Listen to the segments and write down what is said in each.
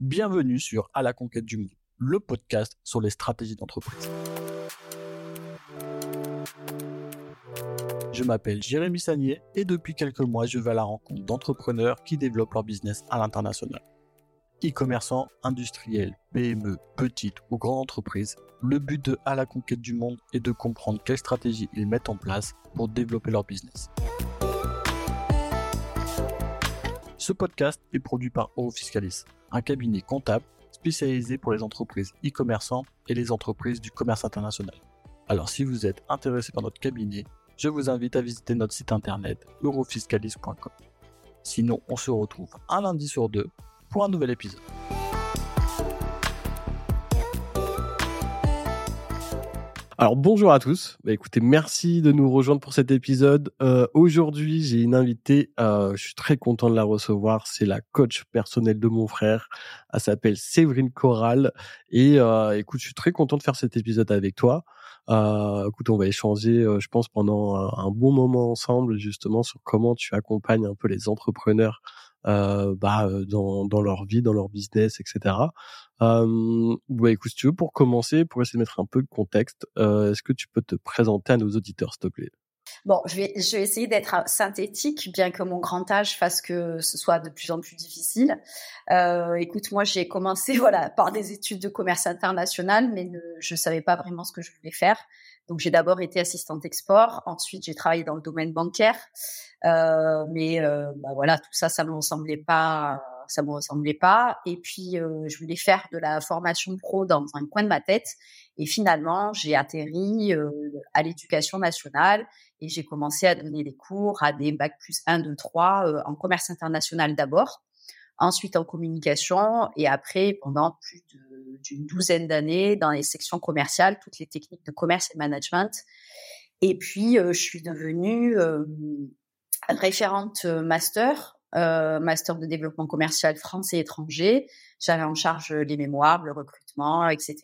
Bienvenue sur À la conquête du monde, le podcast sur les stratégies d'entreprise. Je m'appelle Jérémy Sagnier et depuis quelques mois, je vais à la rencontre d'entrepreneurs qui développent leur business à l'international. E-commerçants, industriels, PME, petites ou grandes entreprises, le but de À la conquête du monde est de comprendre quelles stratégies ils mettent en place pour développer leur business. Ce podcast est produit par Eurofiscalis, un cabinet comptable spécialisé pour les entreprises e-commerçants et les entreprises du commerce international. Alors si vous êtes intéressé par notre cabinet, je vous invite à visiter notre site internet eurofiscalis.com. Sinon, on se retrouve un lundi sur deux pour un nouvel épisode. Alors bonjour à tous. Bah, écoutez, merci de nous rejoindre pour cet épisode. Euh, aujourd'hui, j'ai une invitée. Euh, je suis très content de la recevoir. C'est la coach personnelle de mon frère. Elle s'appelle Séverine Corral. Et euh, écoute, je suis très content de faire cet épisode avec toi. écoute, on va échanger, je pense, pendant un, bon moment ensemble, justement, sur comment tu accompagnes un peu les entrepreneurs euh, bah, dans, dans leur vie, dans leur business, etc. Euh, bah, écoute, si tu veux, pour commencer, pour essayer de mettre un peu de contexte, euh, est-ce que tu peux te présenter à nos auditeurs, s'il te plaît? Bon, je vais, je vais essayer d'être synthétique, bien que mon grand âge fasse que ce soit de plus en plus difficile. Euh, écoute, moi, j'ai commencé voilà par des études de commerce international, mais je ne savais pas vraiment ce que je voulais faire. Donc, j'ai d'abord été assistante export. Ensuite, j'ai travaillé dans le domaine bancaire. Euh, mais euh, bah voilà, tout ça, ça me ressemblait pas, ça me ressemblait pas. Et puis, euh, je voulais faire de la formation pro dans un coin de ma tête. Et finalement, j'ai atterri à l'éducation nationale et j'ai commencé à donner des cours à des bac plus 1, 2, 3 en commerce international d'abord, ensuite en communication et après pendant plus d'une douzaine d'années dans les sections commerciales, toutes les techniques de commerce et management. Et puis, je suis devenue référente euh, master, euh, master de développement commercial français et étranger. J'avais en charge les mémoires, le recrutement, etc.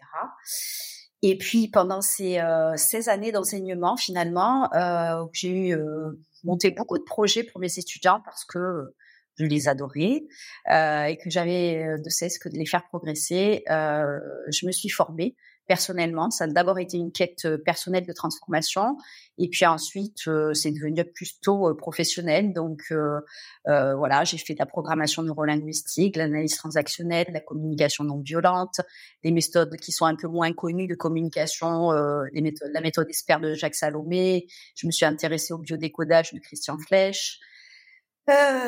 Et puis pendant ces, euh, ces années d'enseignement, finalement, euh, j'ai eu euh, monté beaucoup de projets pour mes étudiants parce que je les adorais euh, et que j'avais de cesse que de les faire progresser. je me suis formée personnellement. Ça a d'abord été une quête euh, personnelle de transformation, et puis ensuite euh, c'est devenu plutôt euh, professionnel. Donc euh, voilà, j'ai fait de la programmation neurolinguistique, l'analyse transactionnelle, la communication non violente, des méthodes qui sont un peu moins connues de communication, les méthodes, la méthode expert de Jacques Salomé. Je me suis intéressée au biodécodage de Christian Flech.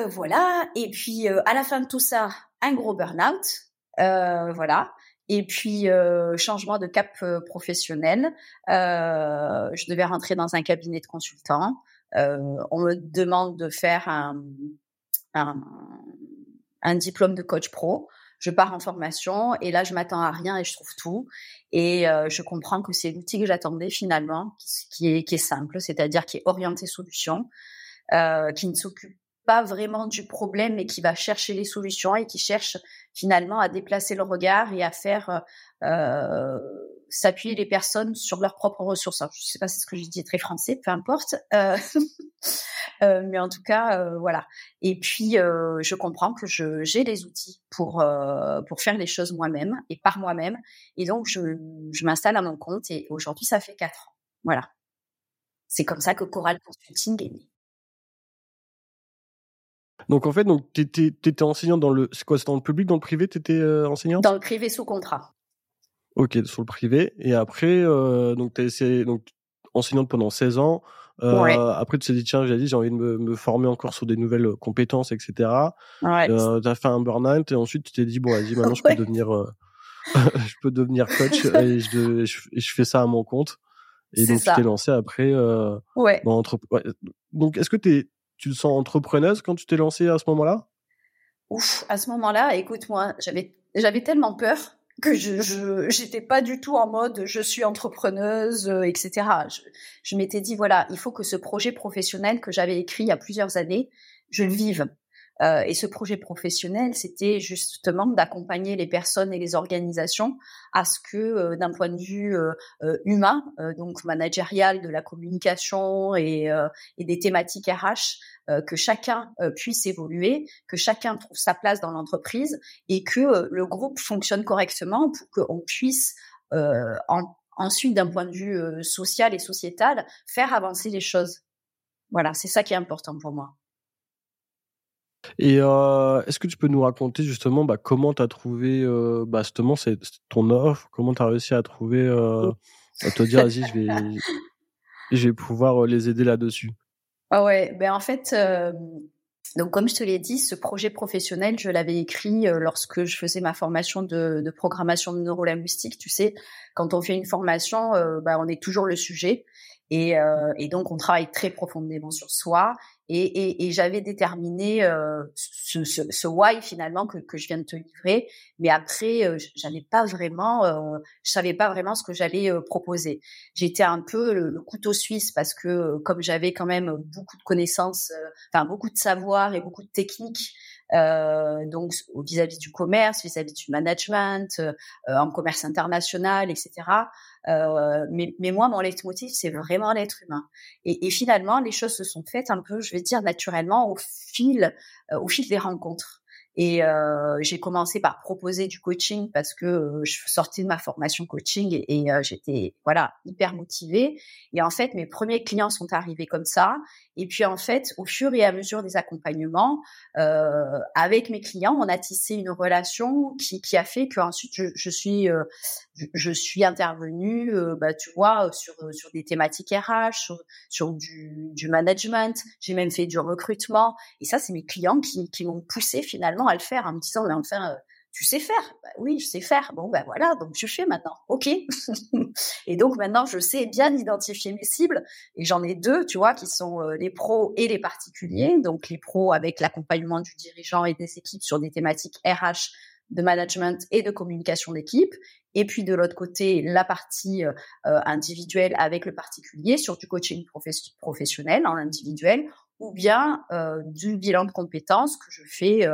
voilà, et puis à la fin de tout ça, un gros burn-out. voilà. Et puis euh, changement de cap euh, professionnel. Euh, je devais rentrer dans un cabinet de consultant. On me demande de faire un, un, diplôme de coach pro. Je pars en formation et là je m'attends à rien et je trouve tout. Et je comprends que c'est l'outil que j'attendais finalement, qui, qui, est, qui est simple, c'est-à-dire qui est orienté solution, qui ne s'occupe pas vraiment du problème, mais qui va chercher les solutions et qui cherche finalement à déplacer le regard et à faire euh, s'appuyer les personnes sur leurs propres ressources. Je sais pas si c'est ce que j'ai dit très français, peu importe. Euh, euh, mais en tout cas, euh, voilà. Et puis, euh, je comprends que je j'ai les outils pour euh, pour faire les choses moi-même et par moi-même. Et donc, je, je m'installe à mon compte et aujourd'hui, ça fait quatre ans. Voilà. C'est comme ça que Coral Consulting est né. Donc en fait, donc t'étais étais enseignante dans le, c'est quoi, c'est dans le public, dans le privé, t'étais euh, enseignante? Dans le privé sous contrat. Ok, sur le privé. Et après, euh, donc t'as essayé, donc enseignante pendant 16 ans. Euh, ouais. Après, tu t'es dit tiens, j'ai dit j'ai envie de me, me, former encore sur des nouvelles compétences, etc. Ouais. Euh, t'as fait un burn-out et ensuite tu t'es dit bon, vas-y, maintenant je peux devenir, euh, je peux devenir coach et je, je, je, fais ça à mon compte. Et donc ça. tu t'es lancé après. Euh, ouais. Dans entre... ouais. Donc est-ce que t'es tu te sens entrepreneuse quand tu t'es lancée à ce moment-là? Ouf, à ce moment-là, écoute-moi, j'avais j'avais tellement peur que je j'étais pas du tout en mode je suis entrepreneuse euh, etc. Je m'étais dit voilà il faut que ce projet professionnel que j'avais écrit il y a plusieurs années je le vive. Euh, et ce projet professionnel, c'était justement d'accompagner les personnes et les organisations à ce que, euh, d'un point de vue euh, humain, donc managérial, de la communication et, des thématiques RH, que chacun puisse évoluer, que chacun trouve sa place dans l'entreprise et que le groupe fonctionne correctement pour qu'on puisse en, ensuite, d'un point de vue social et sociétal, faire avancer les choses. Voilà, c'est ça qui est important pour moi. Et euh, est-ce que tu peux nous raconter justement bah, comment tu as trouvé euh, bah, justement c'est ton offre, comment tu as réussi à trouver, euh, à te dire, vas-y, je vais, je vais pouvoir les aider là-dessus? Ah ouais, ben en fait, donc comme je te l'ai dit, ce projet professionnel, je l'avais écrit lorsque je faisais ma formation de, de programmation neurolinguistique. Tu sais, quand on fait une formation, bah, on est toujours le sujet. Et, euh, et, donc, on travaille très profondément sur soi. Et, et, et j'avais déterminé euh, ce, ce, ce, why finalement que, que, je viens de te livrer. Mais après, euh, j'avais pas vraiment, euh, je savais pas vraiment ce que j'allais euh, proposer. J'étais un peu le, couteau suisse parce que euh, comme j'avais quand même beaucoup de connaissances, enfin beaucoup de savoir et beaucoup de techniques. Euh, donc vis-à-vis du commerce, vis-à-vis du management, euh, en commerce international, etc. Euh, mais, mais, moi, mon leitmotiv, c'est vraiment l'être humain. Et, et, finalement, les choses se sont faites un peu, je vais dire, naturellement au fil, euh, au fil des rencontres. Et euh, j'ai commencé par proposer du coaching parce que euh, je sortais de ma formation coaching et, euh, j'étais voilà hyper motivée. Et en fait, mes premiers clients sont arrivés comme ça. Et puis en fait, au fur et à mesure des accompagnements euh, avec mes clients, on a tissé une relation qui, qui a fait qu'ensuite je, je suis je, suis intervenue, bah, tu vois, sur sur des thématiques RH, sur, sur du, du management. J'ai même fait du recrutement. Et ça, c'est mes clients qui, qui m'ont poussé finalement à le faire en me disant, mais enfin, euh, tu sais faire bah, Oui, je sais faire. Bon, ben voilà, donc je fais maintenant. OK. et donc maintenant, je sais bien identifier mes cibles. Et j'en ai deux, tu vois, qui sont euh, les pros et les particuliers. Donc les pros avec l'accompagnement du dirigeant et des équipes sur des thématiques RH de management et de communication d'équipe. Et puis de l'autre côté, la partie euh, individuelle avec le particulier sur du coaching professionnel en individuel ou bien du bilan de compétences que je fais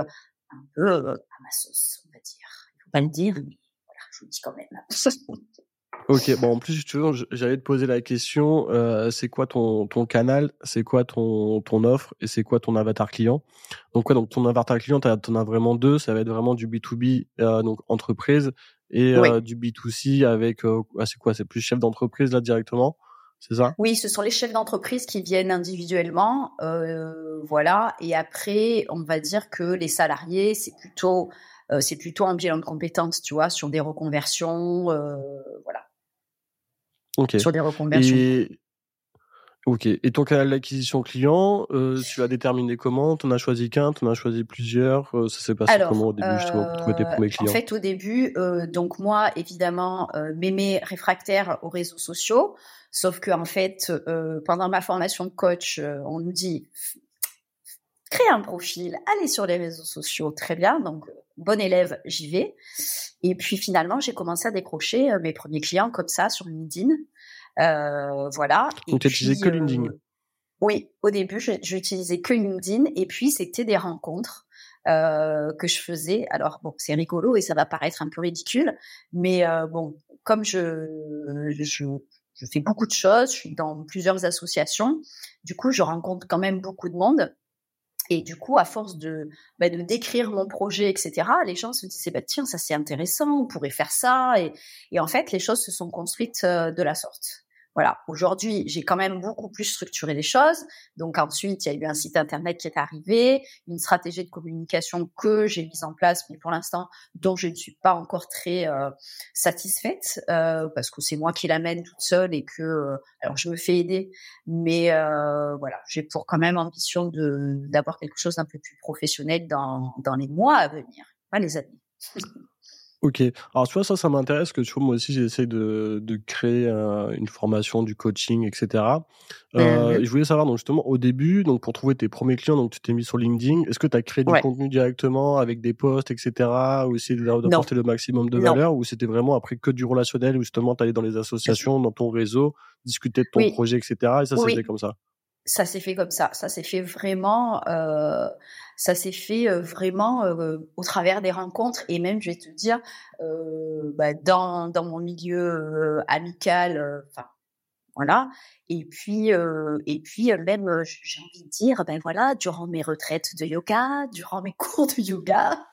un peu euh, à ma sauce, on va dire. Il faut pas le dire, mais voilà, je vous le dis quand même. ok, bon en plus tu j'allais te poser la question, euh, c'est quoi ton ton canal, c'est quoi ton ton offre et c'est quoi ton avatar client? Donc quoi, donc ton avatar client, tu en as vraiment deux, ça va être vraiment du B2B euh, donc entreprise et euh, du B2C avec ah, c'est quoi, c'est plus chef d'entreprise là directement? C'est ça? Oui, ce sont les chefs d'entreprise qui viennent individuellement, euh, voilà. Et après, on va dire que les salariés, c'est plutôt, euh, c'est plutôt un bilan de compétences, tu vois, sur des reconversions, euh, voilà. Ok. Sur des reconversions. Et... Ok. Et ton canal d'acquisition client, euh, tu l'as déterminé comment? Tu en as choisi qu'un Tu en as choisi plusieurs? Euh, Ça s'est passé comment au début justement pour trouver tes premiers clients? En fait, au début, donc moi, évidemment, mémé réfractaire aux réseaux sociaux. Sauf que en fait, euh, pendant ma formation de coach, euh, on nous dit créer un profil, aller sur les réseaux sociaux, très bien. Donc, bon élève, j'y vais. Et puis finalement, j'ai commencé à décrocher euh, mes premiers clients comme ça sur LinkedIn. Euh, voilà. Donc, tu n'utilisais que LinkedIn Oui, au début, j'utilisais que LinkedIn. Et puis, c'était des rencontres. Euh, que je faisais. Alors bon, c'est rigolo et ça va paraître un peu ridicule, mais euh, bon, comme je, je je fais beaucoup de choses, je suis dans plusieurs associations. Du coup, je rencontre quand même beaucoup de monde. Et du coup, à force de, bah, de décrire mon projet, etc., les gens se disaient, bah, tiens, ça c'est intéressant, on pourrait faire ça. Et, et en fait, les choses se sont construites euh, de la sorte. Voilà, aujourd'hui, j'ai quand même beaucoup plus structuré les choses. Donc ensuite, il y a eu un site internet qui est arrivé, une stratégie de communication que j'ai mise en place, mais pour l'instant, dont je ne suis pas encore très euh, satisfaite euh, parce que c'est moi qui l'amène toute seule et que, euh, alors je me fais aider, mais euh, voilà, j'ai pour quand même ambition de d'avoir quelque chose d'un peu plus professionnel dans dans les mois à venir, pas les années. Ok. Alors, tu vois, ça, ça m'intéresse que tu vois, moi aussi, j'essaie de, de créer une formation, du coaching, etc. Euh, Je voulais savoir, donc, justement, au début, donc, pour trouver tes premiers clients, donc, tu t'es mis sur LinkedIn. Est-ce que tu as créé du contenu directement avec des posts, etc. ou essayer d'apporter le maximum de valeur ou c'était vraiment après que du relationnel où justement, tu allais dans les associations, dans ton réseau, discuter de ton projet, etc. Et ça, c'était comme ça? Ça s'est fait comme ça. Ça s'est fait vraiment, euh, ça s'est fait vraiment au travers des rencontres et même, je vais te dire, bah, dans, dans mon milieu amical, enfin voilà. Et puis, euh, et puis euh, même, euh, j'ai envie de dire, ben voilà, durant mes retraites de yoga, durant mes cours de yoga,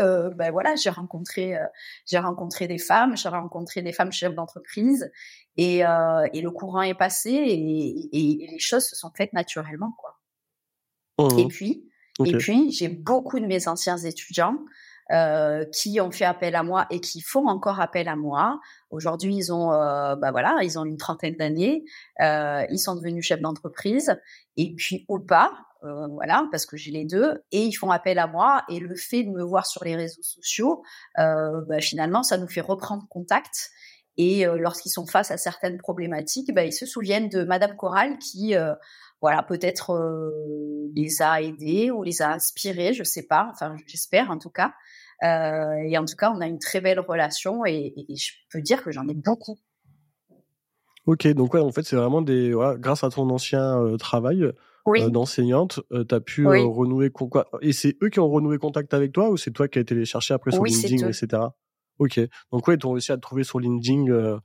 euh, ben voilà, j'ai rencontré, euh, j'ai rencontré des femmes, j'ai rencontré des femmes chefs d'entreprise, et, et le courant est passé et, et, les choses se sont faites naturellement, quoi. Et mmh et puis, j'ai beaucoup de mes anciens étudiants euh, qui ont fait appel à moi et qui font encore appel à moi. Aujourd'hui, ils ont, euh, bah voilà, ils ont une trentaine d'années, euh, ils sont devenus chefs d'entreprise et puis ou pas, euh, voilà, parce que j'ai les deux et ils font appel à moi et le fait de me voir sur les réseaux sociaux, euh, bah, finalement, ça nous fait reprendre contact. Et lorsqu'ils sont face à certaines problématiques, bah, ils se souviennent de Madame Coral qui, voilà, peut-être les a aidés ou les a inspirés, je sais pas, enfin j'espère en tout cas. Euh, et en tout cas, on a une très belle relation et, je peux dire que j'en ai beaucoup. Ok, donc ouais, en fait, c'est vraiment des, grâce à ton ancien euh, travail euh, d'enseignante, tu as pu renouer quoi Et c'est eux qui ont renoué contact avec toi ou c'est toi qui as été les chercher après sur LinkedIn, etc. Ok, donc ouais, ils ont réussi à te trouver sur LinkedIn.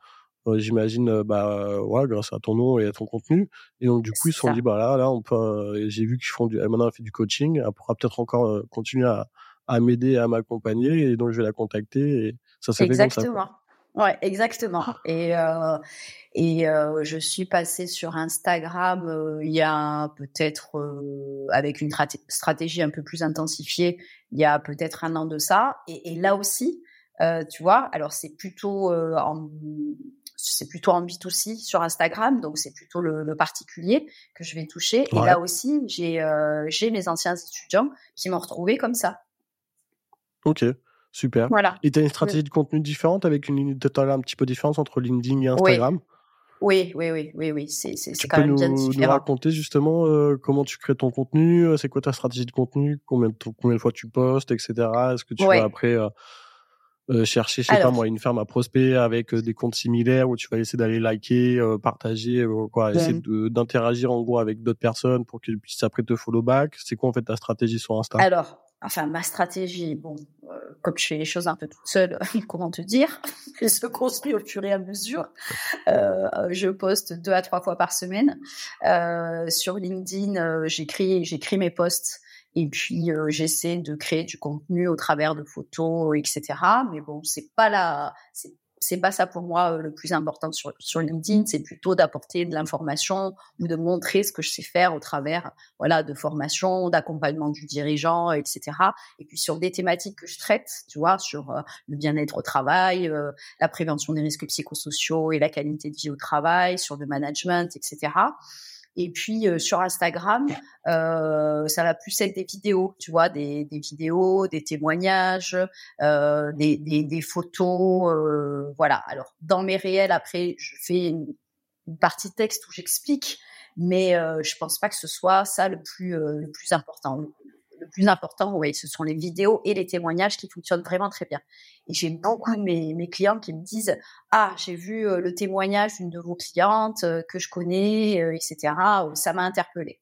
J'imagine bah ouais grâce à ton nom et à ton contenu et donc du coup ils se sont dit bah là là on peut j'ai vu qu'ils font du maintenant elle fait du coaching elle pourra peut-être encore continuer à, à m'aider, à m'accompagner, et donc je vais la contacter, et ça s'est fait comme ça. Exactement. Ouais, exactement. Et euh, et euh, je suis passée sur Instagram euh, il y a peut-être avec une stratégie un peu plus intensifiée, il y a peut-être un an de ça. Et, et là aussi, tu vois, alors c'est plutôt en c'est plutôt en B2C sur Instagram, donc c'est plutôt le, le, particulier que je vais toucher. Et là aussi, j'ai j'ai mes anciens étudiants qui m'ont retrouvé comme ça. Ok, super. Voilà. Et tu as une stratégie de contenu différente avec une ligne totale un petit peu différente entre LinkedIn et Instagram? Oui. Oui, oui, oui, oui, c'est quand même bien différent. Tu peux nous raconter justement euh, comment tu crées ton contenu, euh, c'est quoi ta stratégie de contenu, combien de, combien de fois tu postes, etc. Est-ce que tu vas après euh, chercher, je sais pas moi, une ferme à prospect avec des comptes similaires où tu vas essayer d'aller liker, partager, quoi, essayer d'interagir en gros avec d'autres personnes pour qu'ils puissent après te follow back. C'est quoi en fait ta stratégie sur Insta? Alors, enfin ma stratégie, bon, euh, comme je fais les choses un peu toute seule, comment te dire, elle se construit au fur et à mesure. Euh, je poste deux à trois fois par semaine euh, sur LinkedIn. Euh, j'écris, j'écris mes posts et puis j'essaie de créer du contenu au travers de photos, etc. Mais bon, c'est pas la, c'est c'est pas ça pour moi euh, le plus important sur, sur LinkedIn, c'est plutôt d'apporter de l'information ou de montrer ce que je sais faire au travers voilà de formation, d'accompagnement du dirigeant, etc. Et puis sur des thématiques que je traite, tu vois, sur euh, le bien-être au travail, euh, la prévention des risques psychosociaux et la qualité de vie au travail, sur le management, etc. Et puis euh, sur Instagram, euh, ça va plus être des vidéos, tu vois, des, des vidéos, des témoignages, euh, des, des, des, photos, euh, voilà. Alors dans mes réels, après, je fais une, une partie texte où j'explique, mais euh, je pense pas que ce soit ça le plus le plus important le plus important, oui, ce sont les vidéos et les témoignages qui fonctionnent vraiment très bien. Et j'ai beaucoup de mes, mes, clients qui me disent ah j'ai vu euh, le témoignage d'une de vos clientes euh, que je connais, euh, etc. Ça m'a interpellé.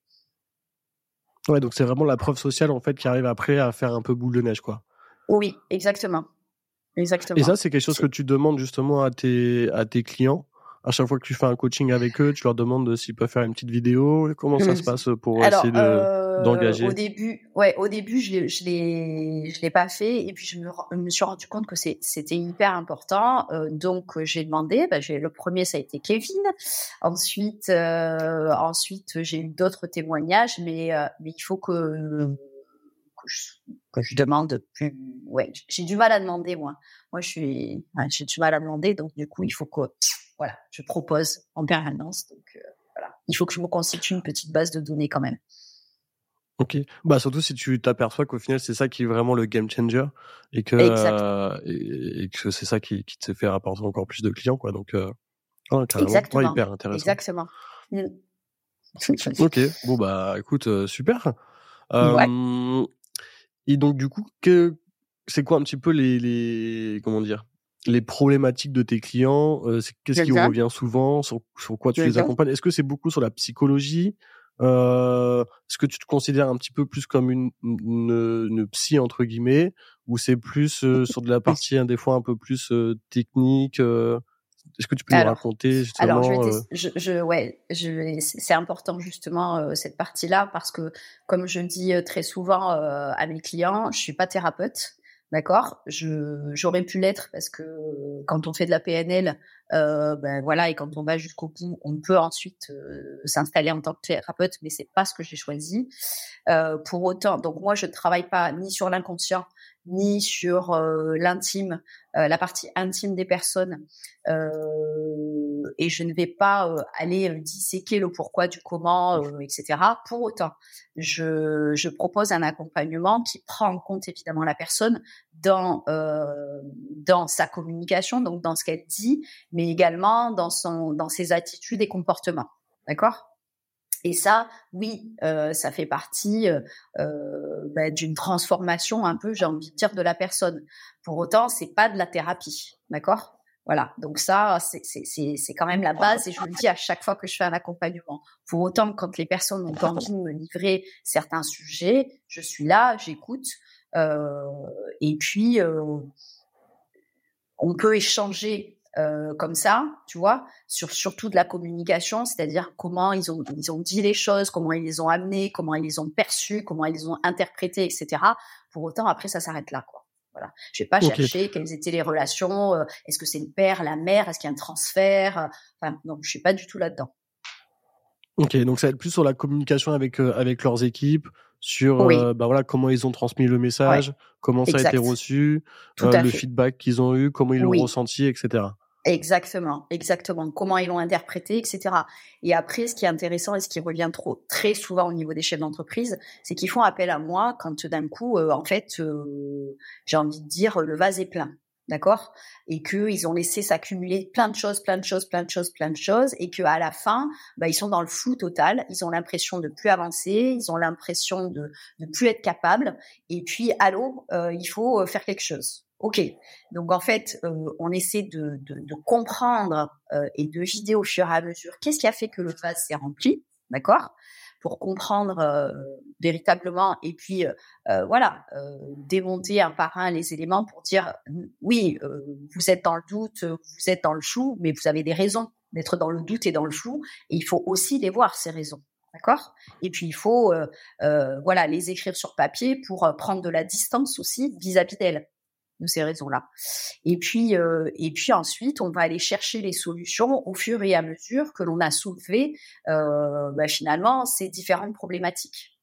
Ouais, donc c'est vraiment la preuve sociale en fait qui arrive après à faire un peu boule de neige, quoi. Oui, exactement, exactement. Et ça, c'est quelque chose que tu demandes justement à tes à tes clients? À chaque fois que tu fais un coaching avec eux, tu leur demandes s'ils peuvent faire une petite vidéo? Comment ça se passe pour essayer de d'engager Au début, ouais, au début, je je l'ai je l'ai pas fait et puis je me, me suis rendu compte que c'était hyper important. Euh, donc j'ai demandé. Bah, j'ai le premier, ça a été Kevin. Ensuite, euh, ensuite j'ai eu d'autres témoignages, mais euh, mais il faut que que je, demande plus. Ouais, j'ai du mal à demander moi. Moi, je suis, j'ai du mal à demander, donc du coup, il faut que voilà, je propose en permanence. Donc euh, voilà, il faut que je me constitue une petite base de données quand même. Ok, bah surtout si tu t'aperçois qu'au final c'est ça qui est vraiment le game changer et que euh, et, que c'est ça qui, qui te fait rapporter encore plus de clients quoi. Donc euh, Exactement. hyper intéressant. Exactement. Mm. ok, bon bah écoute euh, super. Euh, Et donc du coup que c'est quoi un petit peu les, les comment dire les problématiques de tes clients euh, Qu'est-ce qui revient souvent sur, sur quoi tu les accompagnes? Est-ce que c'est beaucoup sur la psychologie? Euh, Est-ce que tu te considères un petit peu plus comme une, une, une psy entre guillemets, ou c'est plus euh, sur de la partie hein, des fois un peu plus euh, technique euh, Est-ce que tu peux nous raconter justement Alors, je, je, je, ouais, je, c'est important justement cette partie-là parce que, comme je dis très souvent à mes clients, je suis pas thérapeute. D'accord, j'aurais pu l'être parce que quand on fait de la PNL, euh, ben voilà, et quand on va jusqu'au bout, on peut ensuite euh, s'installer en tant que thérapeute, mais c'est pas ce que j'ai choisi. Euh, pour autant, donc moi je ne travaille pas ni sur l'inconscient ni sur euh, l'intime, euh, la partie intime des personnes, et je ne vais pas aller disséquer le pourquoi du comment, etc. Pour autant, je, je propose un accompagnement qui prend en compte évidemment la personne dans dans sa communication, donc dans ce qu'elle dit, mais également dans son dans ses attitudes et comportements. D'accord? Et ça, oui, euh, ça fait partie euh, euh bah, d'une transformation un peu, j'ai envie de dire, de la personne. Pour autant, c'est pas de la thérapie, d'accord? Voilà. Donc ça, c'est quand même la base, et je le dis à chaque fois que je fais un accompagnement. Pour autant, quand les personnes ont envie de me livrer certains sujets, je suis là, j'écoute, euh, et puis on peut échanger euh, comme ça, tu vois, sur surtout de la communication, c'est-à-dire comment ils ont ils ont dit les choses, comment ils les ont amenées, comment ils les ont perçues, comment ils les ont interprétées, etc. Pour autant, après, ça s'arrête là, quoi. Voilà. Je vais pas chercher quelles étaient les relations. Euh, est-ce que c'est le père, la mère, est-ce qu'il y a un transfert euh, Enfin, non, je suis pas du tout là-dedans. Ok, donc ça va être plus sur la communication avec avec leurs équipes, sur bah voilà comment ils ont transmis le message, comment ça a été reçu, le feedback qu'ils ont eu, comment ils l'ont ressenti, etc. Exactement, exactement. Comment ils l'ont interprété, etc. Et après, ce qui est intéressant et ce qui revient trop très souvent au niveau des chefs d'entreprise, c'est qu'ils font appel à moi quand d'un coup, euh, en fait, euh, j'ai envie de dire, le vase est plein, d'accord? Et qu'ils ont laissé s'accumuler plein de choses, plein de choses, plein de choses, plein de choses, et qu'à la fin, bah, ils sont dans le flou total. Ils ont l'impression de plus avancer, ils ont l'impression de ne plus être capables. Et puis, allô, euh, il faut faire quelque chose. Ok, donc en fait, euh, on essaie de, de, de comprendre euh, et de vider au fur et à mesure qu'est-ce qui a fait que le vase s'est rempli, d'accord? Pour comprendre euh, véritablement et puis voilà, démonter un par un les éléments pour dire oui, vous êtes dans le doute, vous êtes dans le flou, mais vous avez des raisons d'être dans le doute et dans le flou, et il faut aussi les voir ces raisons. D'accord? Et puis il faut voilà les écrire sur papier pour prendre de la distance aussi vis-à-vis d'elles de ces raisons-là. Et puis, euh, et puis ensuite, on va aller chercher les solutions au fur et à mesure que l'on a soulevé euh, bah, finalement ces différentes problématiques.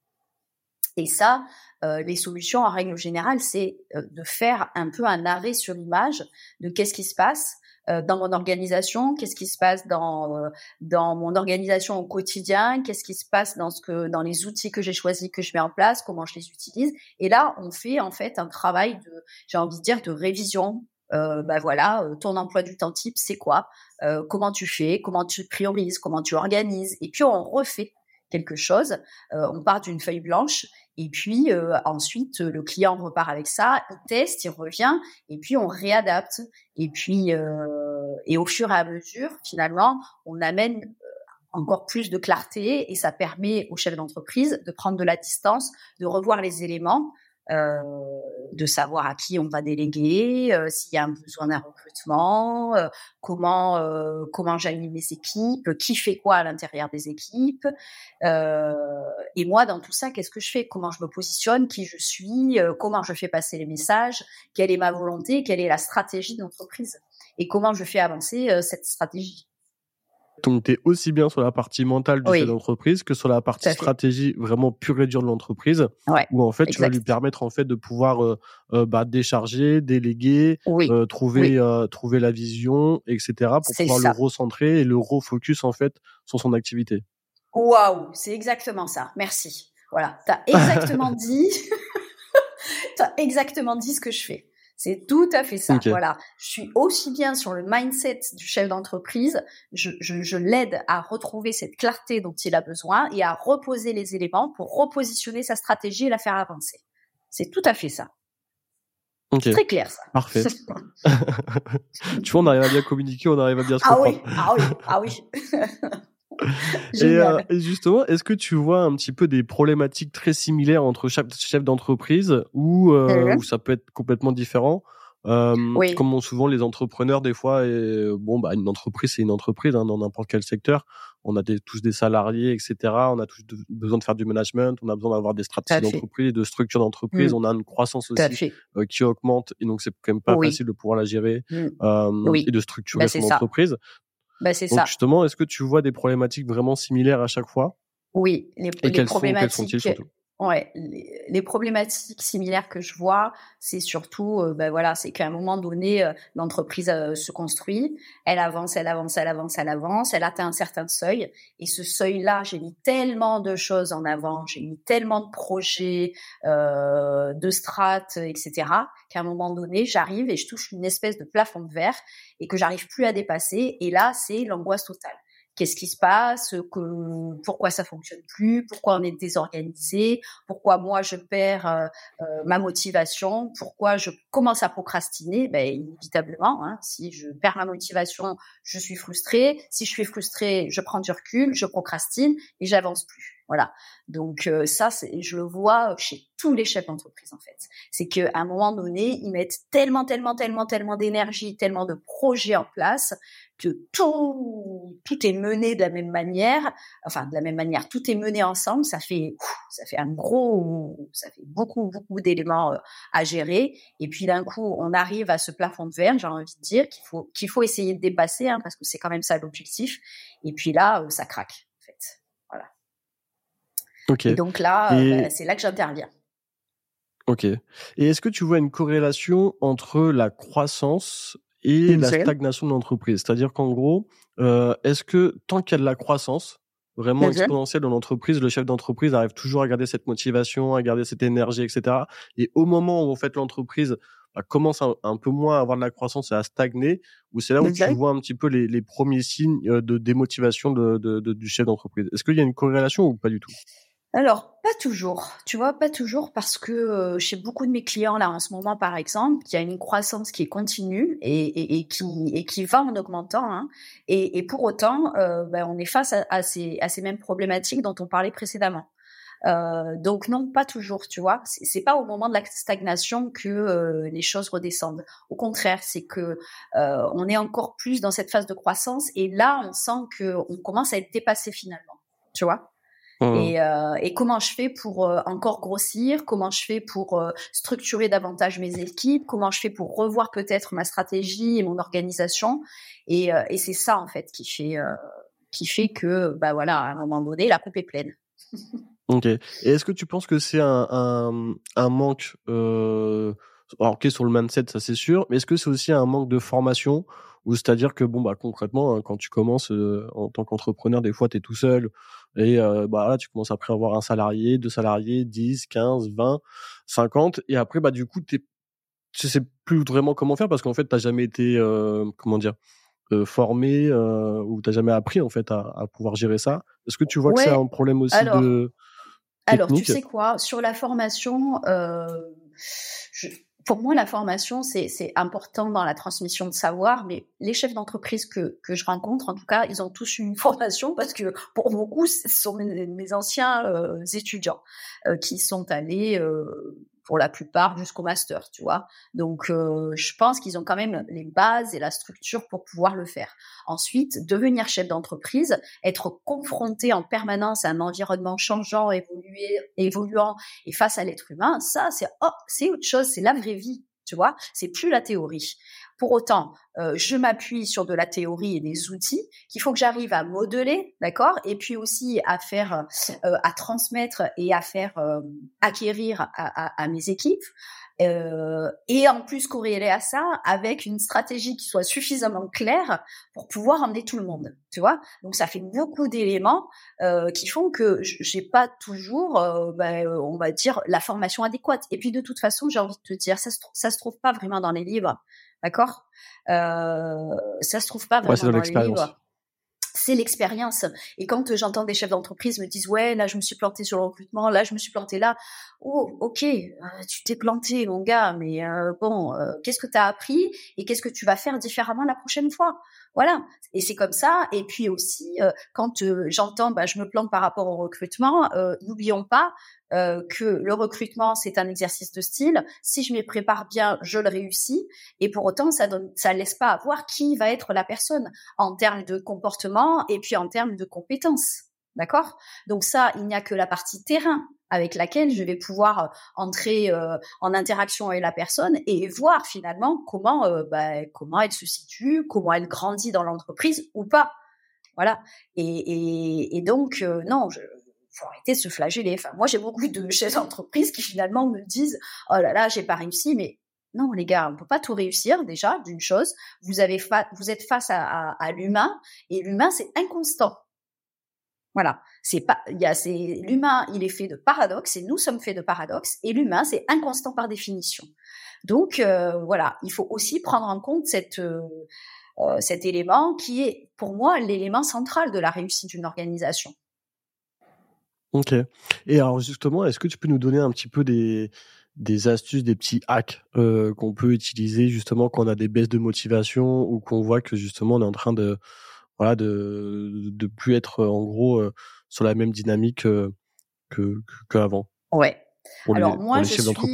Et ça, euh, les solutions en règle générale, c'est de faire un peu un arrêt sur l'image de qu'est-ce qui se passe, euh, dans mon organisation, qu'est-ce qui se passe dans euh, dans mon organisation au quotidien, qu'est-ce qui se passe dans ce que dans les outils que j'ai choisis que je mets en place, comment je les utilise. Et là, on fait en fait un travail de j'ai envie de dire de révision. Euh, bah voilà, euh, ton emploi du temps type, c'est quoi? Comment tu fais? Comment tu priorises? Comment tu organises? Et puis on refait quelque chose. Euh, on part d'une feuille blanche et puis euh, ensuite le client repart avec ça, il teste, il revient et puis on réadapte. Et puis euh, et au fur et à mesure, finalement, on amène encore plus de clarté et ça permet au chef d'entreprise de prendre de la distance, de revoir les éléments euh, de savoir à qui on va déléguer, euh, s'il y a un besoin d'un recrutement, euh, comment comment j'anime mes équipes, qui fait quoi à l'intérieur des équipes. et moi, dans tout ça, qu'est-ce que je fais? Comment je me positionne? Qui je suis? Comment je fais passer les messages? Quelle est ma volonté? Quelle est la stratégie d'entreprise Et comment je fais avancer cette stratégie? Donc, tu es aussi bien sur la partie mentale du chef d'entreprise que sur la partie stratégie vraiment pure et dure de l'entreprise, où en fait, tu vas lui permettre en fait de pouvoir euh, euh, bah, décharger, déléguer, euh, trouver trouver la vision, etc. pour pouvoir le recentrer et le refocus en fait sur son activité. Waouh, c'est exactement ça. Merci. Voilà, tu as exactement dit, tu as exactement dit ce que je fais. C'est tout à fait ça. Voilà. Je suis aussi bien sur le mindset du chef d'entreprise. Je, je, je l'aide à retrouver cette clarté dont il a besoin et à reposer les éléments pour repositionner sa stratégie et la faire avancer. C'est tout à fait ça. C'est très clair ça. Parfait. tu vois, on arrive à bien communiquer, on arrive à bien se comprendre. Ah oui, ah oui, ah oui. et, et, justement, est-ce que tu vois un petit peu des problématiques très similaires entre chaque chef d'entreprise ou, euh, ou ça peut être complètement différent? Euh, oui. Comme souvent les entrepreneurs, des fois, et, bon, bah, une entreprise, c'est une entreprise hein, dans n'importe quel secteur. On a des, tous des salariés, etc. On a tous besoin de faire du management. On a besoin d'avoir des stratégies d'entreprise, de structures d'entreprise. Mm. On a une croissance aussi euh, qui augmente, et donc c'est quand même pas facile de pouvoir la gérer mm. euh, et de structurer bah, son entreprise. Bah, c'est ça. Justement, est-ce que tu vois des problématiques vraiment similaires à chaque fois? Oui, les, et les problématiques. Sont, Ouais, les, problématiques similaires que je vois, c'est surtout, euh, ben voilà, c'est qu'à un moment donné, euh, l'entreprise euh, se construit, elle avance, elle avance, elle avance, elle avance, elle atteint un certain seuil, et ce seuil-là, j'ai mis tellement de choses en avant, j'ai mis tellement de projets, de strates, etc., qu'à un moment donné, j'arrive et je touche une espèce de plafond de verre et que j'arrive plus à dépasser, et là, c'est l'angoisse totale qu'est-ce qui se passe, pourquoi ça fonctionne plus, pourquoi on est désorganisé, pourquoi moi je perds euh, euh, ma motivation, pourquoi je commence à procrastiner. Ben inévitablement, hein, si je perds ma motivation, je suis frustrée. Si je suis frustrée, je prends du recul, je procrastine et j'avance plus. Voilà. Donc euh, ça, je le vois chez tous les chefs d'entreprise en fait. C'est qu'à un moment donné, ils mettent tellement, tellement, tellement, tellement d'énergie, tellement de projets en place que tout tout est mené de la même manière. Enfin, de la même manière, tout est mené ensemble. Ça fait ça fait un gros, ça fait beaucoup beaucoup d'éléments euh, à gérer. Et puis d'un coup, on arrive à ce plafond de verre. J'ai envie de dire qu'il faut qu'il faut essayer de dépasser hein, parce que c'est quand même ça l'objectif. Et puis là, euh, ça craque. Et donc là, euh, bah, c'est là que j'interviens. Ok. Et est-ce que tu vois une corrélation entre la croissance et la stagnation de l'entreprise? C'est-à-dire qu'en gros, euh, est-ce que tant qu'il y a de la croissance vraiment exponentielle dans l'entreprise, le chef d'entreprise arrive toujours à garder cette motivation, à garder cette énergie, etc. Et au moment où en fait l'entreprise bah, commence un, peu moins à avoir de la croissance et à stagner, ou c'est là où tu vois un petit peu les, les premiers signes euh, de démotivation de, de, de, du chef d'entreprise? Est-ce qu'il y a une corrélation ou pas du tout? Alors, pas toujours, tu vois, pas toujours parce que euh, chez beaucoup de mes clients là en ce moment, par exemple, il y a une croissance qui est continue et, et, et qui, et qui va en augmentant. Hein, et, et, pour autant, euh, ben, on est face à, à, ces, à ces mêmes problématiques dont on parlait précédemment. Euh, donc non, pas toujours, tu vois. C'est pas au moment de la stagnation que euh, les choses redescendent. Au contraire, c'est que euh, on est encore plus dans cette phase de croissance et là, on sent que on commence à être dépassé finalement, tu vois? Mmh. Et, euh, et, comment je fais pour euh, encore grossir? Comment je fais pour euh, structurer davantage mes équipes? Comment je fais pour revoir peut-être ma stratégie et mon organisation? Et, et c'est ça en fait qui fait qui fait que bah voilà à un moment donné la coupe est pleine. ok. Et est-ce que tu penses que c'est un, un, un manque alors ok sur le mindset ça c'est sûr, mais est-ce que c'est aussi un manque de formation ou c'est-à-dire que bon bah concrètement hein, quand tu commences en tant qu'entrepreneur des fois tu es tout seul et euh, bah là, tu commences après à avoir un salarié, deux salariés, 10, 15, 20, 50. Et après, bah du coup, t'es, tu sais plus vraiment comment faire parce qu'en fait, t'as jamais été, euh, comment dire, euh, formé euh, ou t'as jamais appris en fait à, à pouvoir gérer ça. Est-ce que tu vois que c'est un problème aussi de alors, tu sais quoi? Sur la formation, euh, je, pour moi, la formation, c'est important dans la transmission de savoir, mais les chefs d'entreprise que, que je rencontre, en tout cas, ils ont tous une formation parce que pour beaucoup, ce sont mes, anciens euh, étudiants euh, qui sont allés euh, pour la plupart jusqu'au master, tu vois. Donc, euh, je pense qu'ils ont quand même les bases et la structure pour pouvoir le faire. Ensuite, devenir chef d'entreprise, être confronté en permanence à un environnement changeant, évolué, évoluant et face à l'être humain, ça, c'est oh, c'est autre chose, c'est la vraie vie, tu vois. C'est plus la théorie. Pour autant, euh, je m'appuie sur de la théorie et des outils qu'il faut que j'arrive à modeler, d'accord, et puis aussi à faire, euh, à transmettre et à faire euh, acquérir à, à, mes équipes. et en plus corréler à ça avec une stratégie qui soit suffisamment claire pour pouvoir emmener tout le monde, tu vois. Donc ça fait beaucoup d'éléments qui font que j'ai pas toujours, ben, on va dire, la formation adéquate. Et puis de toute façon, j'ai envie de te dire, ça se, ça se trouve pas vraiment dans les livres. D'accord? Euh, Ça se trouve pas vraiment dans, les c'est l'expérience. Et quand j'entends des chefs d'entreprise me disent ouais là je me suis planté sur le recrutement, là je me suis planté là, oh ok euh, tu t'es planté mon gars, mais euh, bon euh, qu'est-ce que tu as appris et qu'est-ce que tu vas faire différemment la prochaine fois? Voilà. Et c'est comme ça. Et puis aussi quand j'entends bah, je me plante par rapport au recrutement, n'oublions pas euh, que le recrutement c'est un exercice de style. Si je m'y prépare bien, je le réussis. Et pour autant, ça donne, ça laisse pas voir qui va être la personne en termes de comportement et puis en termes de compétences. D'accord? Donc ça, il n'y a que la partie terrain avec laquelle je vais pouvoir euh, entrer euh, en interaction avec la personne et voir finalement comment bah, comment elle se situe, comment elle grandit dans l'entreprise ou pas. Voilà. Et, et, donc non, je, faut arrêter de se flageller. Enfin, moi, j'ai beaucoup de chefs d'entreprise qui finalement me disent, oh là là, j'ai pas réussi, mais non, les gars, on peut pas tout réussir déjà. D'une chose, vous avez vous êtes face à, l'humain et l'humain c'est inconstant. Voilà, c'est pas, il y a, c'est l'humain, il est fait de paradoxes et nous sommes faits de paradoxes et l'humain c'est inconstant par définition. Donc euh, voilà, il faut aussi prendre en compte euh, euh, cet élément qui est pour moi l'élément central de la réussite d'une organisation. Ok. Et alors justement, est-ce que tu peux nous donner un petit peu des, astuces, des petits hacks qu'on peut utiliser justement quand on a des baisses de motivation ou qu'on voit que justement on est en train de voilà de de plus être en gros euh, sur la même dynamique euh, que qu'avant. Ouais. Alors moi je suis beaucoup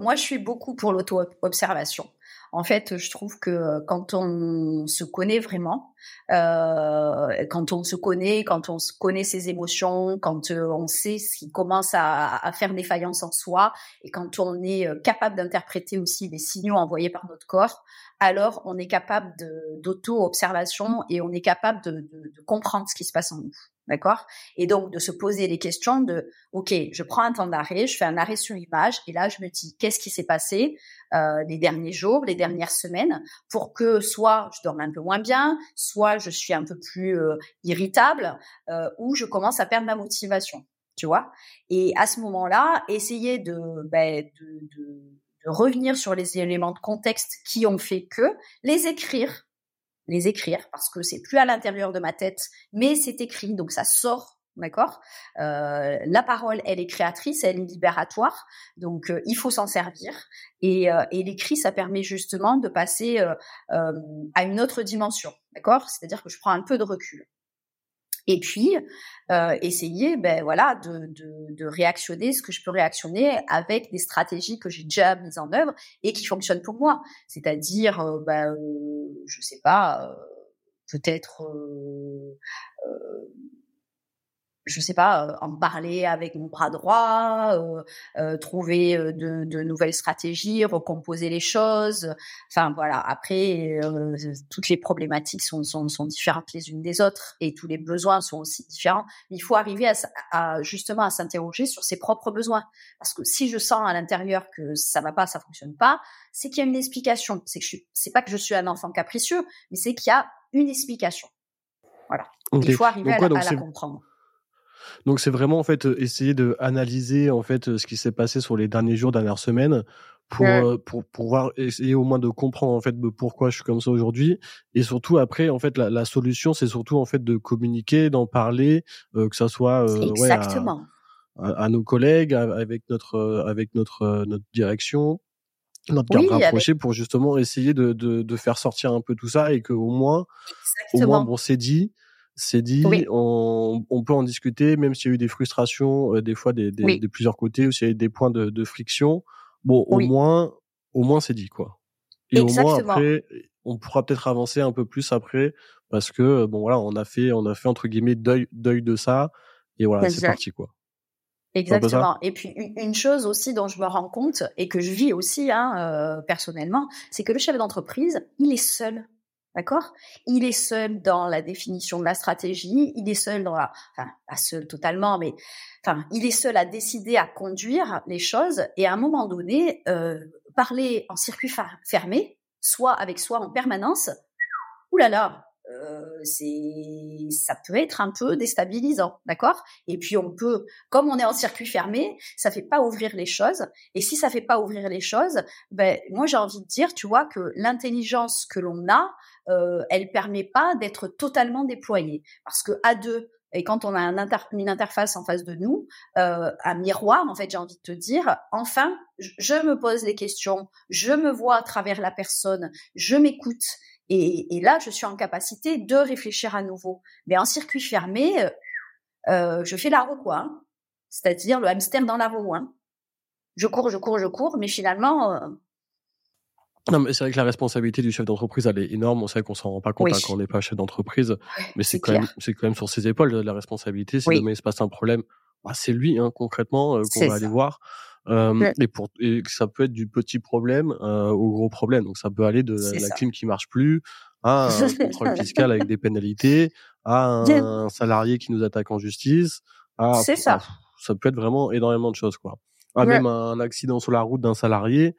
moi je suis beaucoup pour l'auto observation. En fait, je trouve que euh, quand on se connaît vraiment, euh, quand on se connaît, quand on connaît ses émotions, quand euh, on sait ce qui commence à, à, faire défaillance en soi, et quand on est euh, capable d'interpréter aussi les signaux envoyés par notre corps, alors on est capable d'auto-observation et on est capable de, de, de comprendre ce qui se passe en nous. D'accord? Et donc de se poser les questions de OK, je prends un temps d'arrêt, je fais un arrêt sur image et là je me dis qu'est-ce qui s'est passé euh, les derniers jours, les dernières semaines pour que soit je dorme un peu moins bien, soit je suis un peu plus euh, irritable euh, ou je commence à perdre ma motivation, tu vois? Et à ce moment-là, essayer de, ben, de, de, de revenir sur les éléments de contexte qui ont fait que les écrire les écrire parce que c'est plus à l'intérieur de ma tête, mais c'est écrit, donc ça sort, d'accord? Euh, La parole, elle est créatrice, elle est libératoire, donc euh, il faut s'en servir. Et, euh, et l'écrit, ça permet justement de passer à une autre dimension, d'accord? C'est-à-dire que je prends un peu de recul et puis euh, essayer ben voilà de, de, de, réactionner ce que je peux réactionner avec des stratégies que j'ai déjà mises en œuvre et qui fonctionnent pour moi. C'est-à-dire euh, ben euh, je sais pas euh, peut-être euh, je sais pas, euh, en parler avec mon bras droit, euh, euh, trouver de, de, nouvelles stratégies, recomposer les choses. Enfin voilà. Après, toutes les problématiques sont, sont, sont, différentes les unes des autres et tous les besoins sont aussi différents. Il faut arriver à, à justement à s'interroger sur ses propres besoins, parce que si je sens à l'intérieur que ça va pas, ça fonctionne pas, c'est qu'il y a une explication. C'est que je c'est pas que je suis un enfant capricieux, mais c'est qu'il y a une explication. Voilà. Il faut arriver à, à la comprendre. Donc c'est vraiment en fait euh, essayer de analyser en fait euh, ce qui s'est passé sur les derniers jours, dernières semaines pour euh, pour pouvoir essayer au moins de comprendre en fait pourquoi je suis comme ça aujourd'hui. Et surtout après en fait la, la solution c'est surtout en fait de communiquer, d'en parler que ça soit ouais, à, à, nos collègues avec notre avec notre notre direction notre garde rapprochée pour justement essayer de, de, de faire sortir un peu tout ça et que au moins au moins bon c'est dit c'est dit, on, on, peut en discuter, même s'il y a eu des frustrations, euh, des fois des, des, de plusieurs côtés, ou s'il y a eu des points de, de friction. Bon, au moins, au moins c'est dit quoi. Et au moins après, on pourra peut-être avancer un peu plus après, parce que bon voilà, on a fait, on a fait entre guillemets deuil, deuil de ça, et voilà, c'est parti quoi. Exactement. Et puis une chose aussi dont je me rends compte et que je vis aussi hein, euh, personnellement, c'est que le chef d'entreprise, il est seul. D'accord? Il est seul dans la définition de la stratégie, il est seul dans la, enfin, pas seul totalement, mais enfin, il est seul à décider, à conduire les choses et à un moment donné, euh, parler en circuit fermé, soit avec soi en permanence, oulala, euh, c'est ça peut être un peu déstabilisant, d'accord? Et puis on peut, comme on est en circuit fermé, ça fait pas ouvrir les choses. Et si ça fait pas ouvrir les choses, ben moi j'ai envie de dire, tu vois, que l'intelligence que l'on a, euh, elle permet pas d'être totalement déployée, parce que à deux, et quand on a un une interface en face de nous, euh, un miroir, en fait, j'ai envie de te dire, enfin, je me pose les questions, je me vois à travers la personne, je m'écoute, et, et, là, je suis en capacité de réfléchir à nouveau. Mais en circuit fermé, euh, euh je fais la roue, quoi. Hein. C'est-à-dire le hamster dans la roue. Hein. Je cours, je cours, je cours, mais finalement, euh, non, mais c'est vrai que la responsabilité du chef d'entreprise, elle est énorme. On sait qu'on s'en rend pas compte hein, quand on n'est pas chef d'entreprise, mais c'est quand même, quand même sur ses épaules la responsabilité. Si demain il se passe un problème, bah, c'est lui hein, concrètement euh, qu'on va aller voir. Euh, et pour et ça peut être du petit problème euh, au gros problème. Donc ça peut aller de la, clim qui marche plus à un contrôle fiscal avec des pénalités, à un, salarié qui nous attaque en justice. C'est ça. ça peut être vraiment énormément de choses quoi. À même un accident sur la route d'un salarié.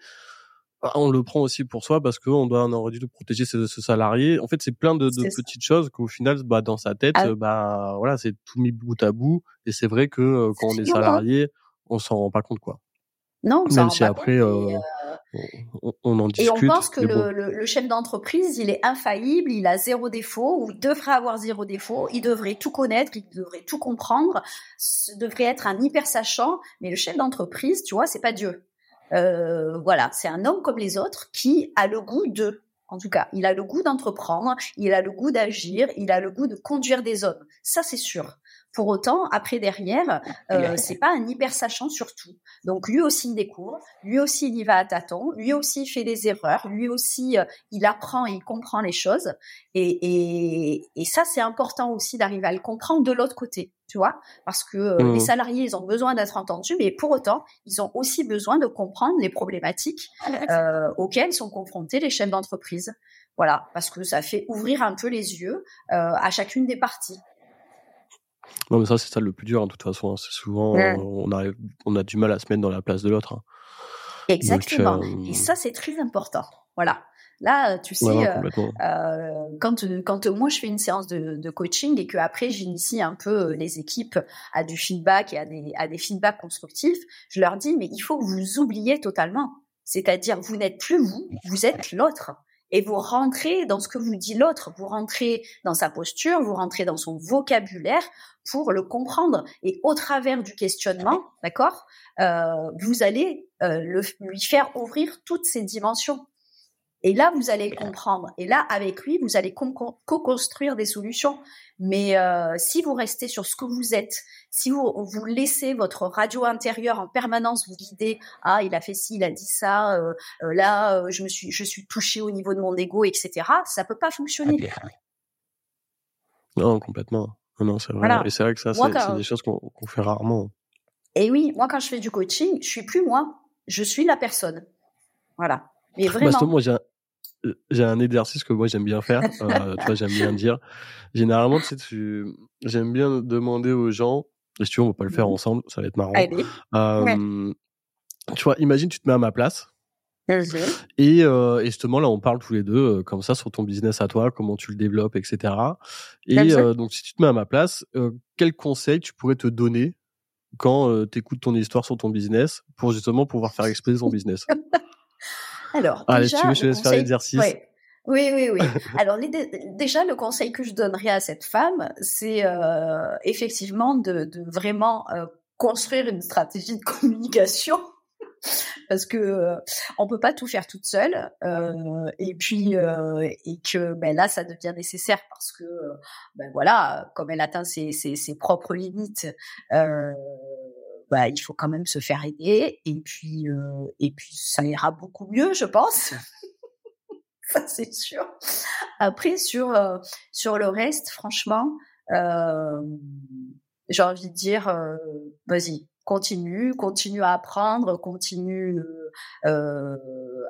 Bah, on le prend aussi pour soi parce qu'on doit on aurait dû protéger ce, ce, salarié. En fait, c'est plein de, de petites choses qu'au final, bah, dans sa tête, ah. bah voilà, c'est tout mis bout à bout. Et c'est vrai que euh, quand on est salarié, on s'en rend pas compte quoi. Non, même si après euh, euh, on, on, en discute. Et on pense que le, le, chef d'entreprise, il est infaillible, il a zéro défaut, ou il devrait avoir zéro défaut, il devrait tout connaître, il devrait tout comprendre, ce devrait être un hyper sachant. Mais le chef d'entreprise, tu vois, c'est pas Dieu. Euh, voilà, c'est un homme comme les autres qui a le goût de, en tout cas, il a le goût d'entreprendre, il a le goût d'agir, il a le goût de conduire des hommes. Ça, c'est sûr. Pour autant, après derrière, euh, c'est pas un hyper sachant sur tout. Donc lui aussi il découvre, lui aussi il y va à tâtons, lui aussi il fait des erreurs, lui aussi euh, il apprend et il comprend les choses. Et, et, et ça c'est important aussi d'arriver à le comprendre de l'autre côté tu vois, parce que euh, les mmh. salariés, ils ont besoin d'être entendus, mais pour autant, ils ont aussi besoin de comprendre les problématiques euh, auxquelles sont confrontés les chefs d'entreprise. Voilà, parce que ça fait ouvrir un peu les yeux euh, à chacune des parties. Non, mais ça, c'est ça le plus dur, en hein, toute façon. Hein. C'est souvent, on, arrive, on a du mal à se mettre dans la place de l'autre. Hein. Exactement. Et ça, c'est très important. Voilà. Là, tu sais, euh, euh, quand quand moi je fais une séance de, de coaching et que après j'initie un peu euh, les équipes à du feedback et à des à des feedbacks constructifs, je leur dis mais il faut que vous oubliez totalement. C'est-à-dire vous n'êtes plus vous, vous êtes l'autre et vous rentrez dans ce que vous dit l'autre, vous rentrez dans sa posture, vous rentrez dans son vocabulaire pour le comprendre. Et au travers du questionnement, d'accord, euh, vous allez euh, lui faire ouvrir toutes ces dimensions. Et là, vous allez comprendre. Et là, avec lui, vous allez co-construire des solutions. Mais euh, si vous restez sur ce que vous êtes, si vous, vous laissez votre radio intérieure en permanence vous guider, ah, il a fait ci, il a dit ça, euh, euh là, euh, je me suis, je suis touché au niveau de mon ego, etc. Ça peut pas fonctionner. Non, complètement. Non, c'est vrai. Et c'est vrai que ça, c'est des choses qu'on fait rarement. Et oui, moi, quand je fais du coaching, je suis plus moi, je suis la personne. Voilà. Mais vraiment. moi, j'ai j'ai un exercice que moi j'aime bien faire. Euh, tu vois, j'aime bien dire. Généralement, tu sais, j'aime bien demander aux gens. Et si tu veux, on va pas le faire mmh ensemble, ça va être marrant. Euh, Tu vois, imagine, tu te mets à ma place. Et, euh, et, justement, là, on parle tous les deux euh, comme ça sur ton business à toi, comment tu le développes, etc. Et euh, donc, si tu te mets à ma place, euh, quel conseil tu pourrais te donner quand tu écoutes ton histoire sur ton business pour justement pouvoir faire exploser ton business? Alors, Allez, déjà, tu veux, je laisse faire l'exercice. Oui, oui, oui. Alors, déjà, le conseil que je donnerais à cette femme, c'est euh, effectivement de, de vraiment euh, construire une stratégie de communication. Parce que euh, on peut pas tout faire toute seule, euh, et puis euh, et que ben là ça devient nécessaire parce que ben voilà, comme elle atteint ses, ses, ses propres limites, euh, bah, il faut quand même se faire aider et puis euh, et puis ça ira beaucoup mieux, je pense. ça c'est sûr. Après sur euh, sur le reste, franchement, euh, j'ai envie de dire, euh, vas-y, continue, continue à apprendre, continue euh,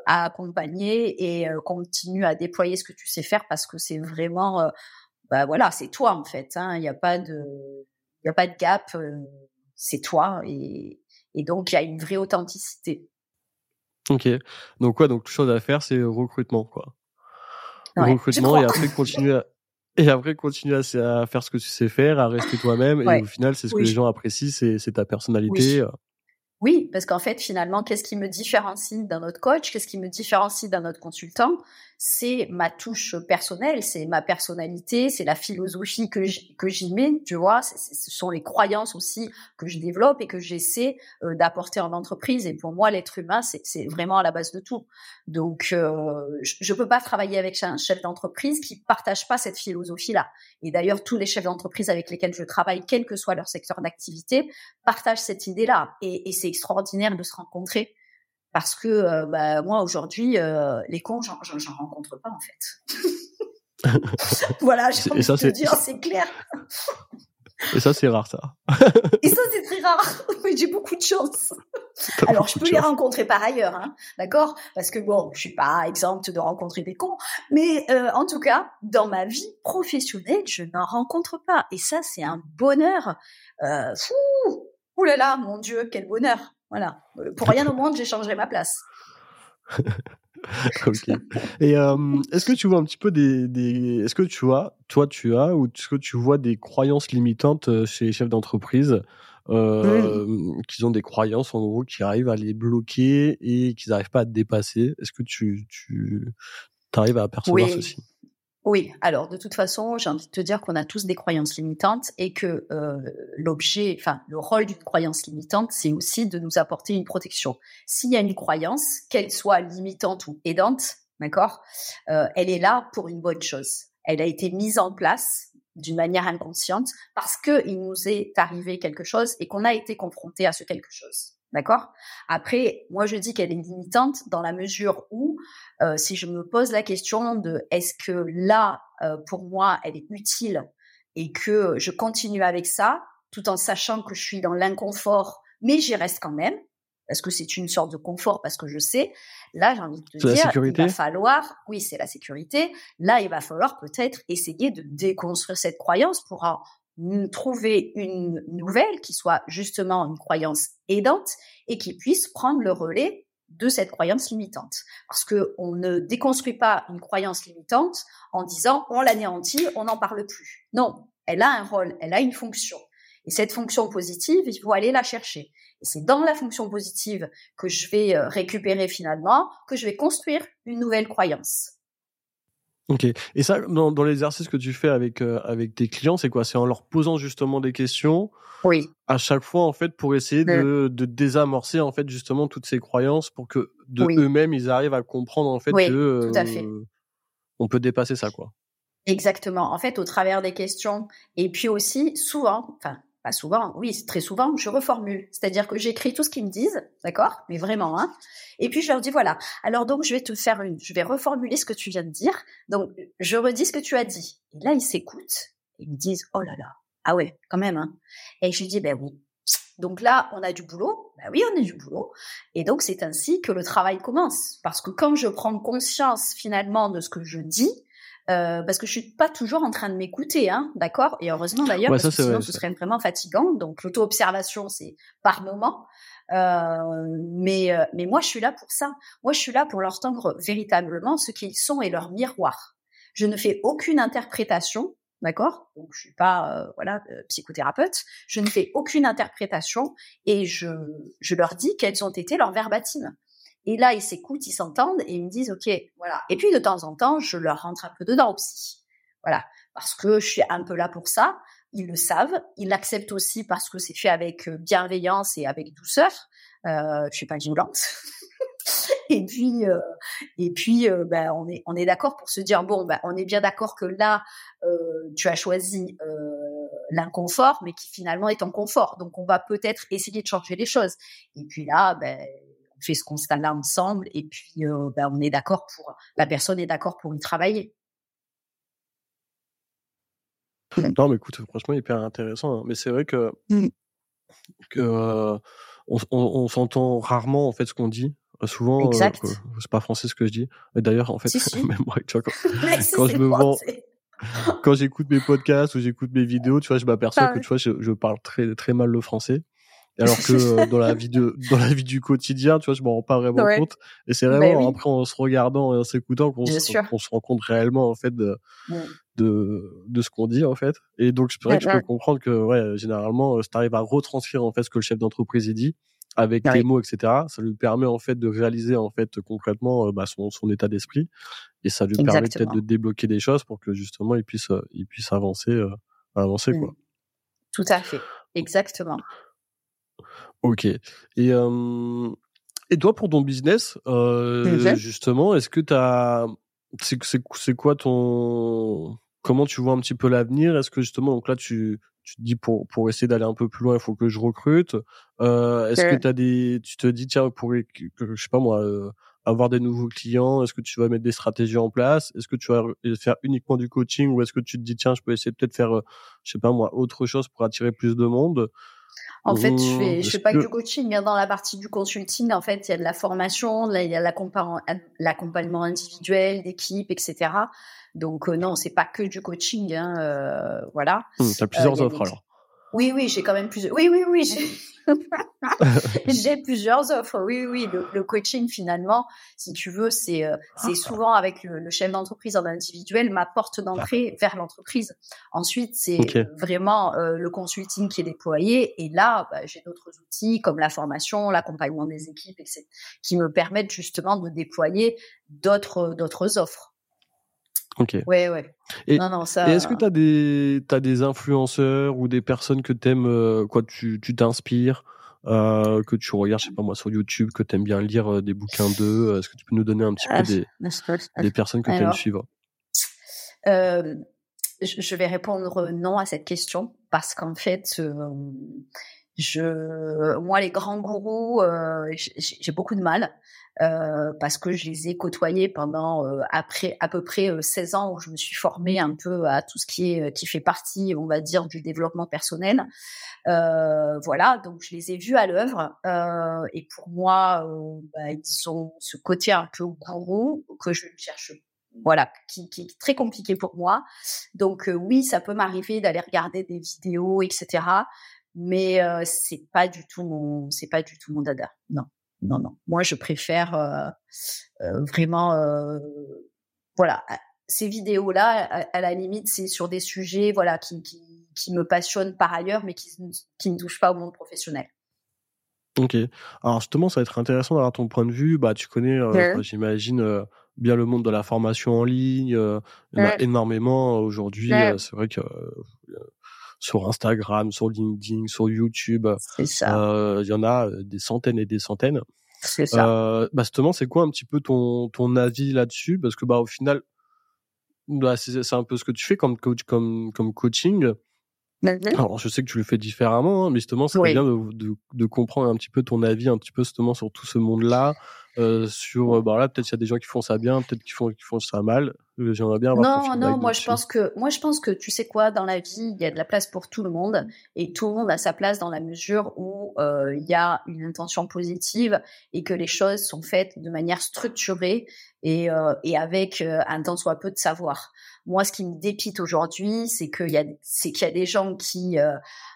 à accompagner et continue à déployer ce que tu sais faire parce que c'est vraiment, bah voilà, c'est toi en fait. Hein. Il n'y a pas de, il y a pas de gap c'est toi et, et donc il y a une vraie authenticité. Ok. Donc quoi Donc chose à faire, c'est recrutement quoi. recrutement et après continuer à et après continuer à, faire ce que tu sais faire, à rester toi-même. Et au final, c'est ce que les gens apprécient, c'est ta personnalité. Oui. Oui, parce qu'en fait, finalement, qu'est-ce qui me différencie d'un autre coach? Qu'est-ce qui me différencie d'un autre consultant? C'est ma touche personnelle, c'est ma personnalité, c'est la philosophie que j'y mets, tu vois, ce sont les croyances aussi que je développe et que j'essaie euh, d'apporter en entreprise. Et pour moi, l'être humain, c'est vraiment à la base de tout. Donc, euh, je ne peux pas travailler avec un chef d'entreprise qui partage pas cette philosophie-là. Et d'ailleurs, tous les chefs d'entreprise avec lesquels je travaille, quel que soit leur secteur d'activité, partagent cette idée-là. Et, et c'est extraordinaire de se rencontrer parce que euh, bah, moi aujourd'hui euh, les cons j'en rencontre pas en fait. Voilà j'ai envie de te dire c'est clair. Et ça c'est rare ça. Et ça c'est très rare. Mais j'ai beaucoup de chance. Alors je peux les rencontrer par ailleurs hein, d'accord? Parce que bon je suis pas exempte de rencontrer des cons. Mais euh, en tout cas dans ma vie professionnelle je n'en rencontre pas. Et ça c'est un bonheur. Euh, fou! Ouh là là mon dieu quel bonheur voilà. Euh, pour rien au monde, j'échangerai ma place. ok. Et euh, est-ce que tu vois un petit peu des, des... est-ce que tu vois, toi tu as ou est-ce que tu vois des croyances limitantes euh, chez les chefs d'entreprise euh, qui ont des croyances en gros qui arrivent à les bloquer et qu'ils n'arrivent pas à te dépasser? Est-ce que tu tu arrives à percevoir oui. ceci? Oui, alors de toute façon, j'ai envie de te dire qu'on a tous des croyances limitantes et que euh, l'objet, enfin le rôle d'une croyance limitante, c'est aussi de nous apporter une protection. S'il y a une croyance, qu'elle soit limitante ou aidante, d'accord, euh, elle est là pour une bonne chose. Elle a été mise en place d'une manière inconsciente parce que il nous est arrivé quelque chose et qu'on a été confronté à ce quelque chose. D'accord? Après, moi je dis qu'elle est limitante dans la mesure où euh, si je me pose la question de est-ce que là, euh, pour moi, elle est utile et que je continue avec ça, tout en sachant que je suis dans l'inconfort, mais j'y reste quand même, parce que c'est une sorte de confort, parce que je sais, là j'ai envie de te dire, il va falloir, oui c'est la sécurité, là il va falloir peut-être essayer de déconstruire cette croyance pour trouver une nouvelle qui soit justement une croyance aidante et qui puisse prendre le relais de cette croyance limitante. Parce que on ne déconstruit pas une croyance limitante en disant on l'anéantit, on n'en parle plus. Non, elle a un rôle, elle a une fonction. Et cette fonction positive, il faut aller la chercher. Et c'est dans la fonction positive que je vais euh, récupérer finalement, que je vais construire une nouvelle croyance. Ok. Et ça, dans, dans l'exercice que tu fais avec euh, avec tes clients, c'est quoi? C'est en leur posant justement des questions. Oui. À chaque fois, en fait, pour essayer de, de désamorcer en fait justement toutes ces croyances, pour que de eux-mêmes ils arrivent à comprendre en fait oui, que tout à fait. Euh, on peut dépasser ça, quoi. Exactement. En fait, au travers des questions, et puis aussi souvent, enfin pas souvent, oui, très souvent, je reformule. C'est-à-dire que j'écris tout ce qu'ils me disent, d'accord? Mais vraiment, hein Et puis je leur dis, voilà, alors donc je vais te faire une, je vais reformuler ce que tu viens de dire. Donc, je redis ce que tu as dit. Et là, ils s'écoutent. Ils me disent, oh là là, ah ouais, quand même, hein Et je dis, ben oui. Donc là, on a du boulot. Ben oui, on a du boulot. Et donc, c'est ainsi que le travail commence. Parce que quand je prends conscience finalement de ce que je dis, euh, parce que je suis pas toujours en train de m'écouter, hein, d'accord? Et heureusement d'ailleurs, parce que sinon ce serait vraiment fatigant. Donc l'auto-observation, c'est par moment. Euh, mais euh, mais moi, je suis là pour ça. Moi, je suis là pour leur tendre véritablement ce qu'ils sont et leur miroir. Je ne fais aucune interprétation, d'accord? Donc je suis pas euh, voilà psychothérapeute. Je ne fais aucune interprétation et je je leur dis quels ont été leurs verbatims. Et là, ils s'écoutent, ils s'entendent et ils me disent, OK, voilà. Et puis, de temps en temps, je leur rentre un peu dedans aussi. Voilà. Parce que je suis un peu là pour ça. Ils le savent. Ils l'acceptent aussi parce que c'est fait avec euh, bienveillance et avec douceur. Euh, je suis pas violente. et puis, euh, et puis, euh, ben, on est, on est d'accord pour se dire bon, ben, on est bien d'accord que là, tu as choisi l'inconfort, mais qui finalement est en confort. Donc, on va peut-être essayer de changer les choses. Et puis là, ben, fait ce constat-là ensemble et puis euh, ben, on est d'accord pour la personne est d'accord pour y travailler. Non, mais écoute, franchement, hyper intéressant. Hein. Mais c'est vrai que, mmh. que euh, on, s'entend rarement en fait ce qu'on dit. Euh, souvent, c'est pas français ce que je dis. D'ailleurs, en fait, même moi, tu vois, quand, je me vends, quand j'écoute mes podcasts ou j'écoute mes vidéos, tu vois, je m'aperçois que tu vois, je, je, parle très très mal le français alors que euh, dans la vie de dans la vie du quotidien tu vois je m'en rends pas vraiment compte et c'est vraiment bah après en se regardant et en s'écoutant qu'on se, rend compte réellement en fait de, de de ce qu'on dit en fait. Et donc c'est vrai que je peux comprendre que ouais, généralement, si tu arrives à retranscrire en fait ce que le chef d'entreprise dit avec tes mots, etc. Ça lui permet en fait de réaliser en fait concrètement bah, son, son état d'esprit et ça lui permet peut-être de débloquer des choses pour que justement il puisse il puisse avancer avancer quoi. Mmh. Tout à fait, exactement. Ok. Et et toi pour ton business euh, justement, est-ce que tu as c'est c'est quoi ton comment tu vois un petit peu l'avenir? Est-ce que justement donc là tu tu te dis pour pour essayer d'aller un peu plus loin, il faut que je recrute. Euh, est-ce que tu as des tu te dis tiens pour que, je sais pas moi euh, avoir des nouveaux clients, est-ce que tu vas mettre des stratégies en place? Est-ce que tu vas faire uniquement du coaching ou est-ce que tu te dis tiens, je peux essayer peut-être faire euh, je sais pas moi autre chose pour attirer plus de monde? En fait, je fais, je fais pas que... du coaching. Hein. Dans la partie du consulting, en fait, il y a de la formation, il y a l'accompagnement individuel, d'équipe, etc. Donc euh, non, c'est pas que du coaching. Hein, euh, voilà. Mmh, tu as plusieurs euh, offres alors. Oui, oui, j'ai quand même plusieurs. Oui, oui, oui, j'ai plusieurs offres. Oui, oui, le, le, coaching finalement, si tu veux, c'est euh, c'est souvent avec le, le chef d'entreprise en individuel ma porte d'entrée vers l'entreprise. Ensuite, c'est vraiment euh, le consulting qui est déployé. Et là, bah, j'ai d'autres outils comme la formation, l'accompagnement des équipes, etc., qui me permettent justement de déployer d'autres d'autres offres. Ok. Ouais, ouais. Et, non, non, ça... et est-ce que tu as des, t'as des influenceurs ou des personnes que t'aimes, euh, quoi, tu, tu t'inspires, euh, que tu regardes, je sais pas moi, sur YouTube, que t'aimes bien lire euh, des bouquins d'eux Est-ce que tu peux nous donner un petit peu ah, des, des personnes que t'aimes suivre? euh, je vais répondre non à cette question parce qu'en fait, je, moi, les grands gourous, j'ai beaucoup de mal. Euh, parce que je les ai côtoyés pendant euh, après à peu près 16 euh, ans où je me suis formée un peu à tout ce qui est qui fait partie, on va dire, du développement personnel. voilà, donc je les ai vus à l'œuvre et pour moi, bah, ils ont ce côté un peu gourou que je cherche voilà, qui, qui, est très compliqué pour moi. Donc oui, ça peut m'arriver d'aller regarder des vidéos, etc. Mais c'est pas du tout mon, c'est pas du tout mon dada. Non non, non. Moi, je préfère euh, euh, vraiment, euh, voilà, ces vidéos-là, à, la limite, c'est sur des sujets, voilà, qui, qui, qui, me passionnent par ailleurs, mais qui, qui ne touchent pas au monde professionnel. Ok. Alors justement, ça va être intéressant d'avoir ton point de vue. Bah, tu connais, j'imagine, bien le monde de la formation en ligne. il y en a énormément aujourd'hui. c'est vrai que sur Instagram, sur LinkedIn, sur YouTube. C'est ça. Euh, il y en a euh, des centaines et des centaines. C'est ça. Euh, bah justement, c'est quoi un petit peu ton ton avis là-dessus? Parce que bah au final, bah, c'est un peu ce que tu fais comme coach, comme comme coaching. Alors, je sais que tu le fais différemment, hein, mais justement, c'est bien de, de, de, comprendre un petit peu ton avis, un petit peu justement sur tout ce monde-là, euh, sur euh, bah là peut-être il y a des gens qui font ça bien, peut-être qui font qui font ça mal. Euh, j'aimerais bien avoir Non, non, moi je pense que moi je pense que tu sais quoi, dans la vie, il y a de la place pour tout le monde et tout le monde a sa place dans la mesure où euh, il y a une intention positive et que les choses sont faites de manière structurée et, euh, et avec un tant soit peu de savoir. Moi, ce qui me dépite aujourd'hui, c'est qu'il y a, c'est qu'il y a des gens qui,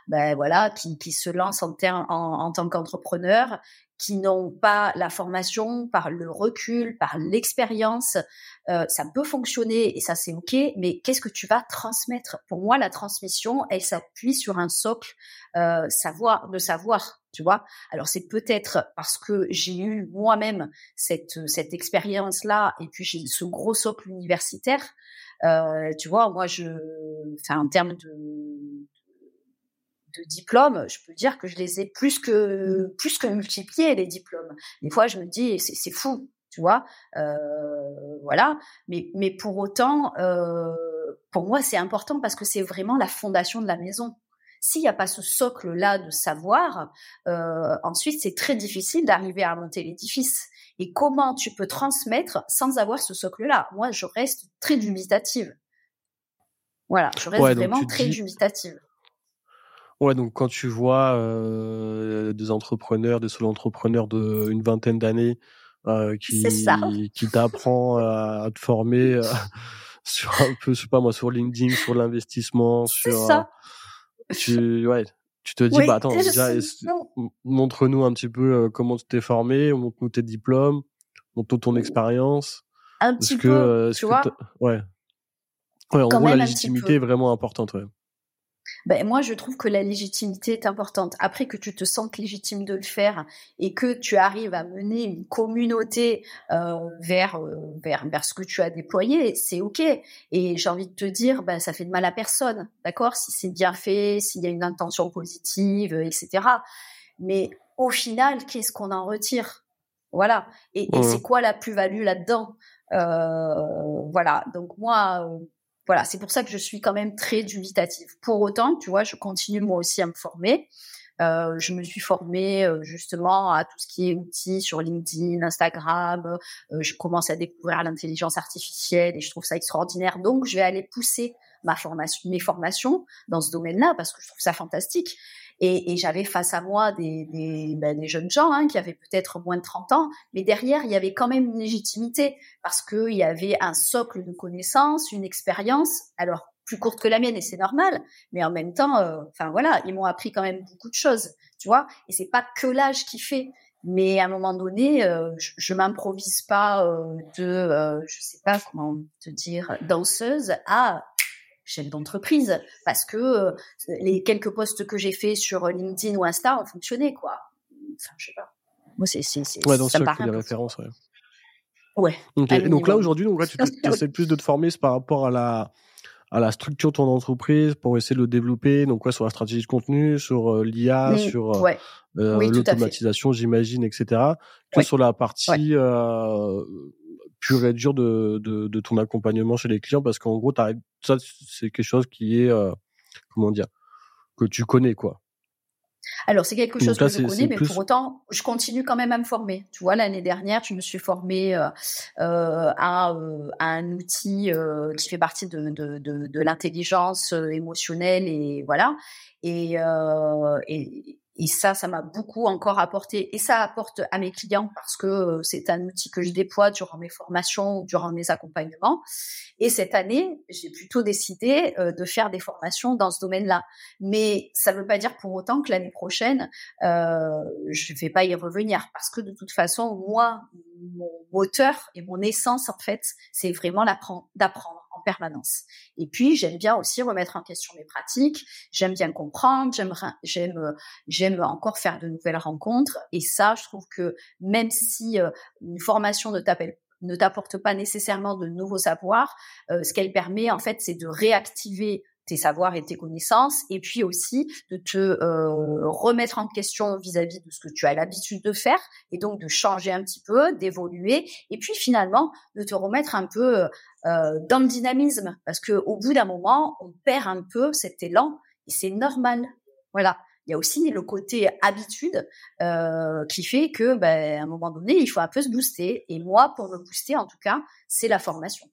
ben voilà, qui, qui se lancent en, en, en tant qu'entrepreneurs qui n'ont pas la formation, par le recul, par l'expérience, euh, ça peut fonctionner et ça c'est ok. Mais qu'est-ce que tu vas transmettre? Pour moi, la transmission, elle s'appuie sur un socle euh, savoir, de savoir. Tu vois? Alors c'est peut-être parce que j'ai eu moi-même cette cette expérience là et puis j'ai ce gros socle universitaire. Euh, tu vois, moi je, enfin en termes de de diplômes, je peux dire que je les ai plus que plus que multipliés les diplômes. Des fois, je me dis c'est fou, tu vois, euh, voilà. Mais mais pour autant, euh, pour moi, c'est important parce que c'est vraiment la fondation de la maison. S'il n'y a pas ce socle-là de savoir, euh, ensuite c'est très difficile d'arriver à monter l'édifice. Et comment tu peux transmettre sans avoir ce socle-là? Moi, je reste très dubitative. Voilà, je reste vraiment très dubitative. Ouais, donc quand tu vois euh, des entrepreneurs, des solo entrepreneurs d'une vingtaine d'années euh, qui qui t'apprend à, te former euh, sur un peu, je sais pas moi, sur LinkedIn, sur l'investissement, sur ça. tu ouais, tu te dis bah attends, montre-nous un petit peu comment tu t'es formé, montre-nous tes diplômes, montre-nous ton expérience. Un petit peu, tu vois. ouais. Ouais, en gros, la légitimité est vraiment importante. Ouais. Ben, moi, je trouve que la légitimité est importante. Après que tu te sentes légitime de le faire et que tu arrives à mener une communauté euh, vers, euh, vers vers ce que tu as déployé, c'est ok. Et j'ai envie de te dire, ben ça fait de mal à personne, d'accord? Si c'est bien fait, s'il y a une intention positive, etc. Mais au final, qu'est-ce qu'on en retire? Voilà. Et, et c'est quoi la plus-value là-dedans? Euh, Voilà. Donc moi voilà, c'est pour ça que je suis quand même très dubitative. Pour autant, tu vois, je continue moi aussi à me former. Euh, je me suis formée euh, justement à tout ce qui est outils sur LinkedIn, Instagram. Euh, je commence à découvrir l'intelligence artificielle et je trouve ça extraordinaire. Donc, je vais aller pousser ma formation, mes formations dans ce domaine-là parce que je trouve ça fantastique. Et, et j'avais face à moi des, des, ben, des jeunes gens hein, qui avaient peut-être moins de 30 ans, mais derrière, il y avait quand même une légitimité parce qu'il y avait un socle de connaissances, une expérience, alors plus courte que la mienne et c'est normal, mais en même temps, euh, enfin voilà, ils m'ont appris quand même beaucoup de choses, tu vois. Et c'est pas que l'âge qui fait, mais à un moment donné, euh, je, je m'improvise pas euh, de, euh, je sais pas comment te dire, danseuse à chef d'entreprise parce que euh, les quelques posts que j'ai fait sur LinkedIn ou Insta ont fonctionné quoi. Enfin, je sais pas. Moi c'est c'est c'est ouais, dans ça me des références ouais. Ouais. Donc là aujourd'hui donc là tu essaies plus de te former par rapport à la à la structure de ton entreprise pour essayer de le développer donc quoi sur la stratégie de contenu sur euh, l'IA sur euh, euh l'automatisation j'imagine etc que sur la partie euh, pur et dur de, de, de, ton accompagnement chez les clients parce qu'en gros, ça, c'est quelque chose qui est, euh, comment dire, que tu connais, quoi. Alors, c'est quelque chose que je connais, mais pour autant, je continue quand même à me former. Tu vois, l'année dernière, je me suis formée euh, euh, à, euh, à, un outil euh, qui fait partie de, de, de, de l'intelligence émotionnelle et voilà. Et, et, et ça, ça m'a beaucoup encore apporté. Et ça apporte à mes clients parce que euh, c'est un outil que je déploie durant mes formations, durant mes accompagnements. Et cette année, j'ai plutôt décidé euh, de faire des formations dans ce domaine-là. Mais ça ne veut pas dire pour autant que l'année prochaine, euh, je ne vais pas y revenir parce que de toute façon, moi, mon moteur et mon essence, en fait, c'est vraiment d'apprendre en permanence. Et puis, j'aime bien aussi remettre en question mes pratiques. J'aime bien comprendre. J'aime, j'aime, j'aime encore faire de nouvelles rencontres. Et ça, je trouve que même si euh, une formation ne t'appelle ne t'apporte pas nécessairement de nouveaux savoirs, euh, ce qu'elle permet en fait, c'est de réactiver tes savoirs et tes connaissances, et puis aussi de te euh, remettre en question vis-à-vis de ce que tu as l'habitude de faire, et donc de changer un petit peu, d'évoluer, et puis finalement de te remettre un peu euh, dans le dynamisme, parce que au bout d'un moment, on perd un peu cet élan, et c'est normal. Voilà. Il y a aussi le côté habitude euh, qui fait que, ben, à un moment donné, il faut un peu se booster. Et moi, pour me booster, en tout cas, c'est la formation.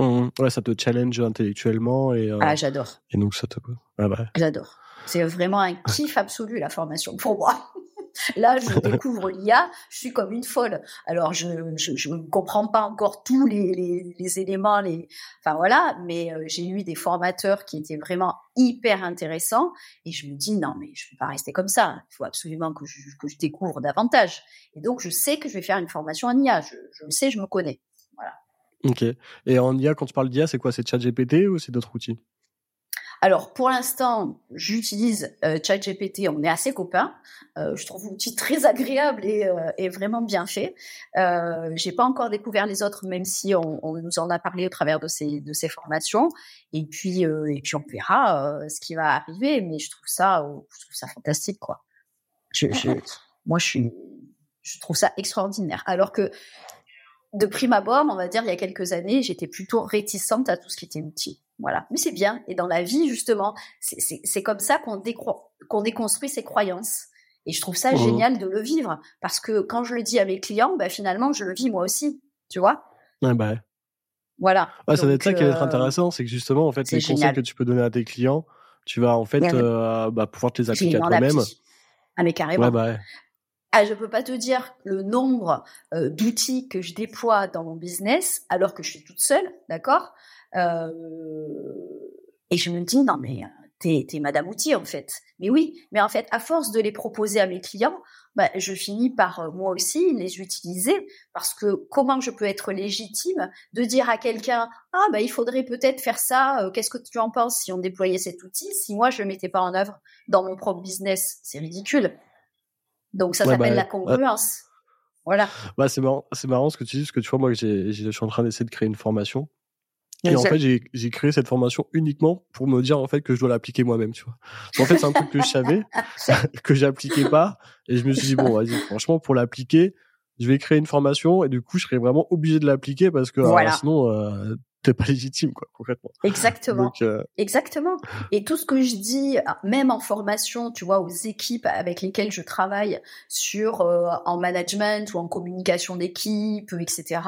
Mmh. Ouais, ça te challenge intellectuellement et. Euh, ah, j'adore. Et donc ça te. Ah bah. J'adore. C'est vraiment un kiff absolu la formation pour moi. Là, je découvre l'IA, je suis comme une folle. Alors, je je, ne comprends pas encore tous les, les, les éléments, les, enfin voilà, mais euh, j'ai eu des formateurs qui étaient vraiment hyper intéressants et je me dis non mais je peux pas rester comme ça. Il faut absolument que je, que je découvre davantage. Et donc, je sais que je vais faire une formation en IA. Je, je le sais, je me connais. Voilà. Ok. Et en IA, quand tu parles d'IA, c'est quoi? C'est ChatGPT ou c'est d'autres outils? Alors pour l'instant, j'utilise euh, ChatGPT. On est assez copains. Euh, je trouve l'outil très agréable et, euh, et, vraiment bien fait. Euh, J'ai pas encore découvert les autres, même si on, on, nous en a parlé au travers de ces de ces formations. Et puis euh, et puis on verra euh, ce qui va arriver. Mais je trouve ça je trouve ça fantastique quoi. Je, je, moi je suis je trouve ça extraordinaire. Alors que de prime abord, on va dire il y a quelques années, j'étais plutôt réticente à tout ce qui était outil. Voilà, mais c'est bien. Et dans la vie, justement, c'est comme ça qu'on qu'on déconstruit ses croyances. Et je trouve ça mmh. génial de le vivre parce que quand je le dis à mes clients, bah, finalement, je le vis moi aussi. Tu vois? Ouais, bah. Voilà. Ouais, ça va être ça qui va être euh, intéressant, c'est que justement, en fait, les conseils que tu peux donner à tes clients, tu vas en fait euh, bah, pouvoir te les appliquer à toi-même. Ah mais carrément. Ouais, bah, ah, je peux pas te dire le nombre euh, d'outils que je déploie dans mon business alors que je suis toute seule, d'accord? Euh, Et je me dis non mais t'es es Madame Outil en fait. Mais oui, mais en fait, à force de les proposer à mes clients, bah, je finis par euh, moi aussi les utiliser parce que comment je peux être légitime de dire à quelqu'un ah bah il faudrait peut-être faire ça, euh, qu'est-ce que tu en penses si on déployait cet outil si moi je le mettais pas en œuvre dans mon propre business, c'est ridicule. Donc ça s'appelle bah, la congruence. Voilà. Bah c'est marrant, c'est marrant ce que tu dis parce que tu vois moi je suis en train d'essayer de créer une formation et en fait, j'ai créé cette formation uniquement pour me dire en fait que je dois l'appliquer moi-même, tu vois. En fait, c'est un truc que je savais, que j'appliquais pas, et je me suis dit bon, vas-y, franchement, pour l'appliquer, je vais créer une formation, et du coup, je serais vraiment obligé de l'appliquer parce que sinon, euh, t'es pas légitime quoi concrètement. Exactement. Euh, Exactement. Et tout ce que je dis, même en formation, tu vois, aux équipes avec lesquelles je travaille sur euh, en management ou en communication d'équipe, etc.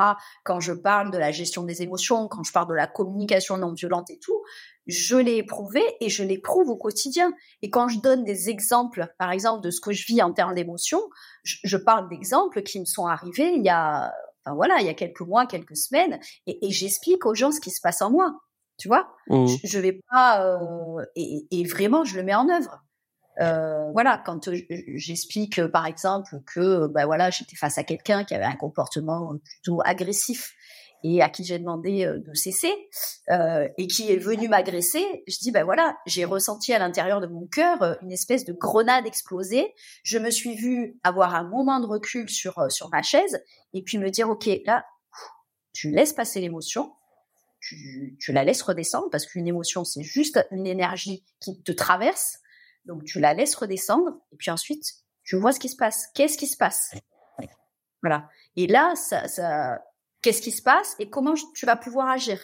Quand je parle de la gestion des émotions, quand je parle de la communication non violente et tout, je l'ai éprouvé et je l'éprouve au quotidien. Et quand je donne des exemples, par exemple, de ce que je vis en termes d'émotions, je, je parle d'exemples qui me sont arrivés il y a enfin voilà, il y a quelques mois, quelques semaines, et, j'explique aux gens ce qui se passe en moi. Tu vois, mmh. je, vais pas euh, et, vraiment je le mets en œuvre. Euh, voilà, quand j'explique par exemple que ben voilà, j'étais face à quelqu'un qui avait un comportement plutôt agressif et à qui j'ai demandé euh, de cesser euh, et qui est venu m'agresser, je dis ben voilà, j'ai ressenti à l'intérieur de mon cœur euh, une espèce de grenade explosée. Je me suis vue avoir un moment de recul sur euh, sur ma chaise et puis me dire ok là, tu laisses passer l'émotion, tu, tu la laisses redescendre parce qu'une émotion c'est juste une énergie qui te traverse, donc tu la laisses redescendre et puis ensuite tu vois ce qui se passe. Qu'est-ce qui se passe? Voilà. Et là, ça, ça, qu'est-ce qui se passe et comment tu vas pouvoir agir.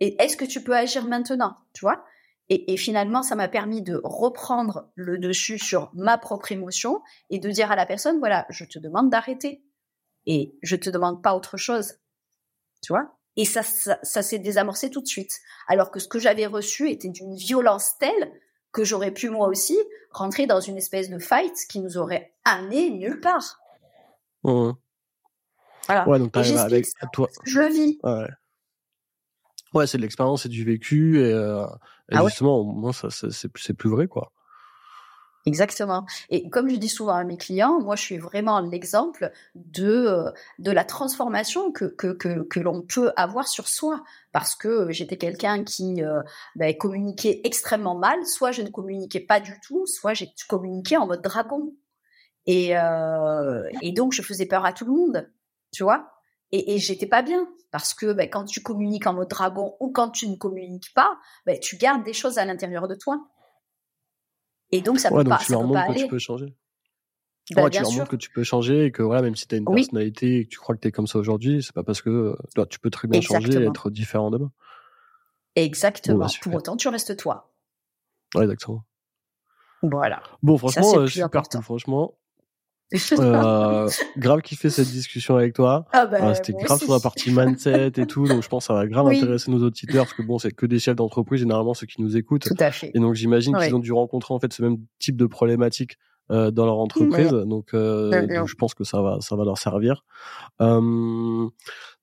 Et est-ce que tu peux agir maintenant, tu vois? Et, finalement, ça m'a permis de reprendre le dessus sur ma propre émotion et de dire à la personne, voilà, je te demande d'arrêter et je te demande pas autre chose, tu vois? Et ça, ça, ça s'est désamorcé tout de suite. Alors que ce que j'avais reçu était d'une violence telle que j'aurais pu moi aussi rentrer dans une espèce de fight qui nous aurait amené nulle part. Ouais, donc t'arrives avec toi. Je le vis. Ouais. Ouais, c'est de l'expérience, c'est du vécu, et, euh, ah justement, moi, ça, c'est plus vrai, quoi. Exactement. Et comme je dis souvent à mes clients, moi, je suis vraiment l'exemple de euh, de la transformation que que que, que l'on peut avoir sur soi, parce que j'étais quelqu'un qui euh, ben, communiquait extrêmement mal. Soit je ne communiquais pas du tout, soit j'ai communiqué en mode dragon. Et euh, et donc je faisais peur à tout le monde tu vois et, et j'étais pas bien parce que ben, quand tu communiques en mode dragon ou quand tu ne communiques pas, ben, tu gardes des choses à l'intérieur de toi. Et donc ça ouais, peut donc pas, tu leur montres que tu peux changer. Ben, ouais, tu leur montres que tu peux changer et que voilà, même si tu as une personnalité et que tu crois que tu es comme ça aujourd'hui, c'est pas parce que toi, tu peux très bien changer et être différent demain. Exactement. Bah, Pour autant, tu restes toi. Ouais, exactement. Voilà. Bon, franchement, euh, super cool. Franchement, euh, grave kiffé cette discussion avec toi. Ah bah, euh, C'était grave sur la partie mindset et tout, donc je pense que ça va grave intéresser nos auditeurs parce que bon, c'est que des chefs d'entreprise généralement ceux qui nous écoutent. Tout à fait. Et donc j'imagine qu'ils ont dû rencontrer en fait ce même type de problématique euh, dans leur entreprise. Donc, euh, donc, je pense que ça va, ça va leur servir. Euh,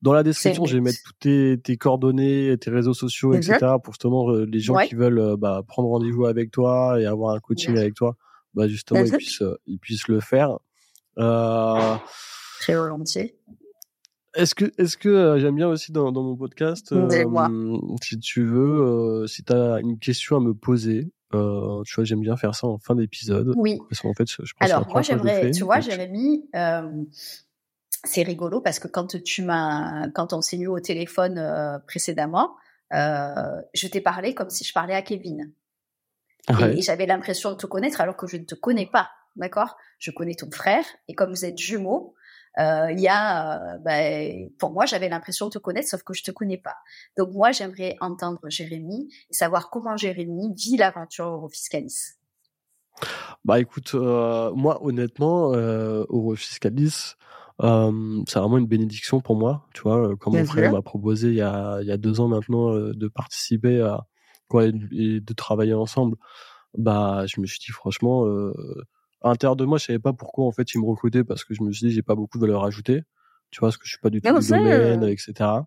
dans la description, je vais mettre toutes tes, tes, coordonnées, tes réseaux sociaux, etc. pour justement euh, les gens qui veulent bah, prendre rendez-vous avec toi et avoir un coaching avec toi, bah justement ils puissent, ils puissent le faire. Euh, Très volontiers. Est-ce que, est-ce que euh, j'aime bien aussi dans, dans mon podcast, euh, si tu veux, si tu as une question à me poser, tu vois, j'aime bien faire ça en fin d'épisode. Oui. Parce qu'en fait, je pense Alors, moi, j'aimerais, tu vois, j'avais mis, c'est rigolo parce que quand tu m'as, quand on s'est eu au téléphone précédemment, je t'ai parlé comme si je parlais à Kevin. et j'avais l'impression de te connaître alors que je ne te connais pas d'accord? Je connais ton frère, et comme vous êtes jumeaux, euh, il y a, euh, ben, pour moi, j'avais l'impression de te connaître, sauf que je te connais pas. Donc moi, j'aimerais entendre Jérémy et savoir comment Jérémy vit l'aventure Eurofiscalis. Bah écoute, euh, moi honnêtement, Eurofiscalis, euh, c'est vraiment une bénédiction pour moi. Tu vois, quand mon frère m'a proposé il y a, il y a deux ans maintenant de participer à quoi et de travailler ensemble, bah je me suis dit franchement à l'intérieur de moi, je savais pas pourquoi en fait ils me recrutaient parce que je me suis dit j'ai pas beaucoup de valeur ajoutée, tu vois, parce que je suis pas du tout du domaine, etc.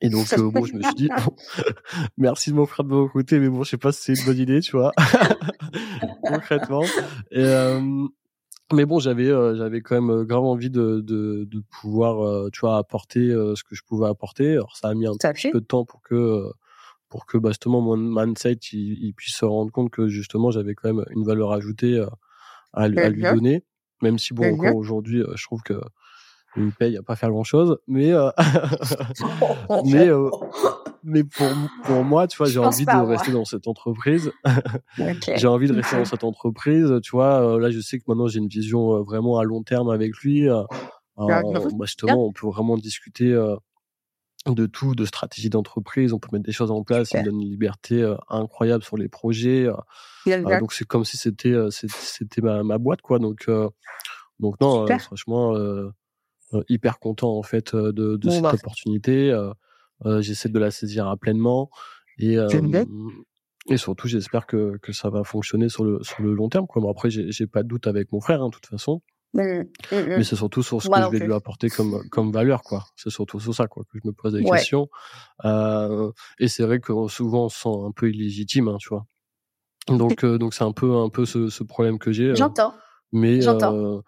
Et donc, euh, bon, je me suis dit, merci de m'offrir de mon côté, mais bon, je sais pas si c'est une bonne idée, tu vois, concrètement. Et, euh, mais bon, j'avais, euh, j'avais quand même grave envie de, de, de pouvoir, tu vois, apporter ce que je pouvais apporter. Alors, ça a mis un petit peu de temps pour que, pour que, bah, justement, mon mindset, il, puisse se rendre compte que, justement, j'avais quand même une valeur ajoutée à, à lui donner. Même si, bon, encore aujourd'hui, je trouve que il me paye à pas faire grand chose, mais euh, mais euh, mais pour pour moi, tu vois, j'ai envie de rester dans cette entreprise. j'ai envie de rester dans cette entreprise, tu vois. Là, je sais que maintenant j'ai une vision vraiment à long terme avec lui. Bah, justement, on peut vraiment discuter de tout, de stratégie d'entreprise. On peut mettre des choses en place. Il donne une liberté incroyable sur les projets. donc c'est comme si c'était c'était ma, ma boîte, quoi. Donc donc non, franchement euh, hyper content en fait euh, de, cette bah. opportunité. Euh, j'essaie de la saisir à pleinement et et surtout j'espère que, que ça va fonctionner sur le sur le long terme. Quoi. Bon, après j'ai pas de doute avec mon frère, hein, de toute façon. Mmh, mmh, mmh. Mais c'est surtout sur ce que je vais lui apporter comme comme valeur, quoi. C'est surtout sur ça, quoi, que je me pose des questions. Euh, et c'est vrai que souvent on se sent un peu illégitime, hein, tu vois. Donc donc c'est un peu un peu ce, ce problème que j'ai. J'entends. Mais J'entends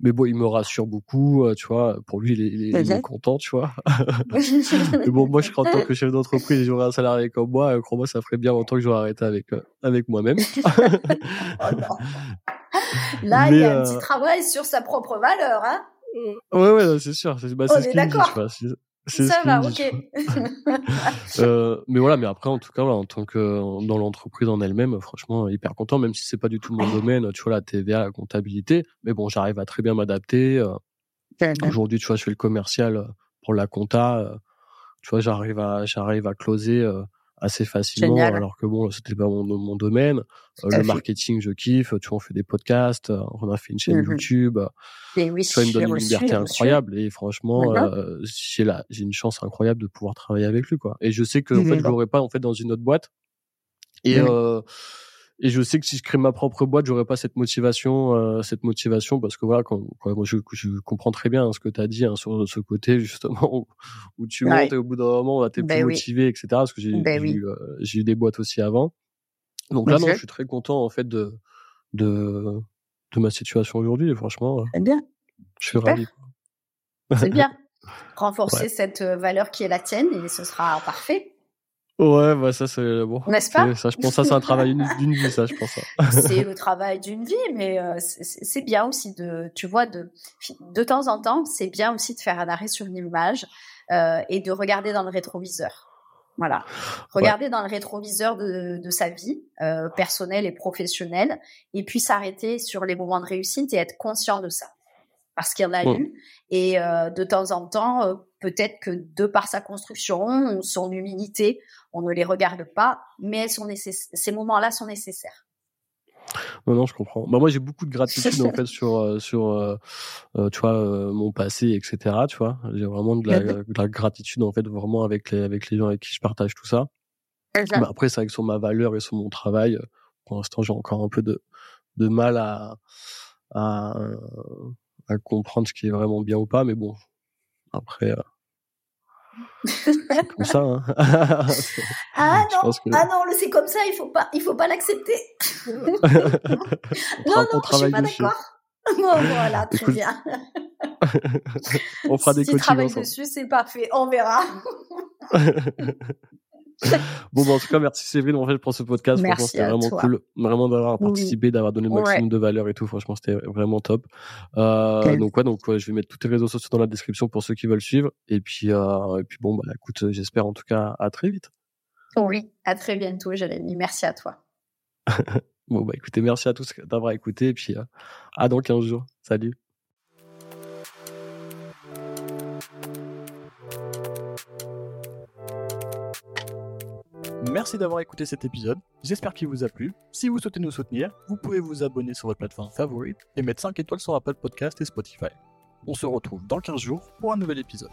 mais bon, il me rassure beaucoup, euh, tu vois. Pour lui, il est, il est, content, tu vois. mais bon, moi, je crois en tant que chef d'entreprise, j'aurais un salarié comme moi. Crois-moi, ça ferait bien longtemps que j'aurais arrêté avec euh, avec moi-même. oh Là, il y a un petit euh, travail sur sa propre valeur, hein. Ouais, ouais, c'est sûr. C'est bah, On est d'accord. Ça va, ok. euh, mais voilà, mais après, en tout cas, voilà, en tant que dans l'entreprise en elle-même, franchement, hyper content, même si c'est pas du tout mon domaine, tu vois, la TVA, la comptabilité. Mais bon, j'arrive à très bien m'adapter. Euh. Aujourd'hui, tu vois, je fais le commercial pour la compta. Euh. Tu vois, j'arrive à, j'arrive à closer assez facilement alors que bon c'était pas mon, mon domaine. Euh, le marketing je kiffe. Tu vois on fait des podcasts euh, on a fait une chaîne mmh YouTube. Et oui, tu vois il me donne une liberté incroyable. Et franchement euh, j'ai là j'ai une chance incroyable de pouvoir travailler avec lui quoi. Et je sais que en fait je l'aurais pas en fait dans une autre boîte. Et euh, et je sais que si je crée ma propre boîte, j'aurais pas cette motivation, euh, cette motivation parce que voilà, quand, moi je, je, comprends très bien ce que tu as dit hein, sur ce côté justement où, tu montes et au bout d'un moment, tu es ben plus motivé, etc. Parce que j'ai ben eu, euh, j'ai eu des boîtes aussi avant. Donc là, non, je suis très content en fait de de, de ma situation aujourd'hui. Franchement, c'est bien. Je suis ravi. C'est bien. Renforcer cette euh, valeur qui est la tienne et ce sera parfait. Ouais, bah ça c'est bon. N'est-ce pas? Ça, je pense ça c'est un travail d'une vie, ça, je pense. c'est le travail d'une vie, mais euh, c'est bien aussi de, tu vois, de de temps en temps, c'est bien aussi de faire un arrêt sur une image euh, et de regarder dans le rétroviseur. Voilà, regarder dans le rétroviseur de, de sa vie euh, personnelle et professionnelle, et puis s'arrêter sur les moments de réussite et être conscient de ça parce qu'il y en a eu. Et euh, de temps en temps, euh, peut-être que de par sa construction, son humilité, on ne les regarde pas, mais sont ces moments-là sont nécessaires. Non, non, je comprends. Bah, moi, j'ai beaucoup de gratitude en fait sur euh, sur euh, tu vois mon passé, etc. Tu vois, j'ai vraiment de la, gratitude en fait vraiment avec les avec les gens avec qui je partage tout ça. Bah, après, c'est vrai que sur ma valeur et sur mon travail, pour l'instant, j'ai encore un peu de de mal à à à comprendre ce qui est vraiment bien ou pas, mais bon, après, euh, ça. Hein. ah non, ah non, c'est comme ça, il faut pas, il faut pas l'accepter. non, non, je suis pas d'accord. voilà, très bien. on fera des si tu travailles dessus, c'est parfait, on verra. bon, bah, en tout cas, merci Séverine en fait pour ce podcast. Franchement, c'était vraiment cool, vraiment d'avoir participé, d'avoir donné le maximum de valeur et tout. Franchement, c'était vraiment top. Euh, donc ouais, donc je vais mettre tous tes réseaux sociaux dans la description pour ceux qui veulent suivre. Et puis, euh, et puis bon, bah écoute, j'espère en tout cas à très vite. Oui, à très bientôt, Jérémy. Merci à toi. bon bah écoutez, merci à tous d'avoir écouté et puis euh, à dans 15 jours. Salut. Merci d'avoir écouté cet épisode, j'espère qu'il vous a plu. Si vous souhaitez nous soutenir, vous pouvez vous abonner sur votre plateforme favorite et mettre 5 étoiles sur Apple Podcast et Spotify. On se retrouve dans 15 jours pour un nouvel épisode.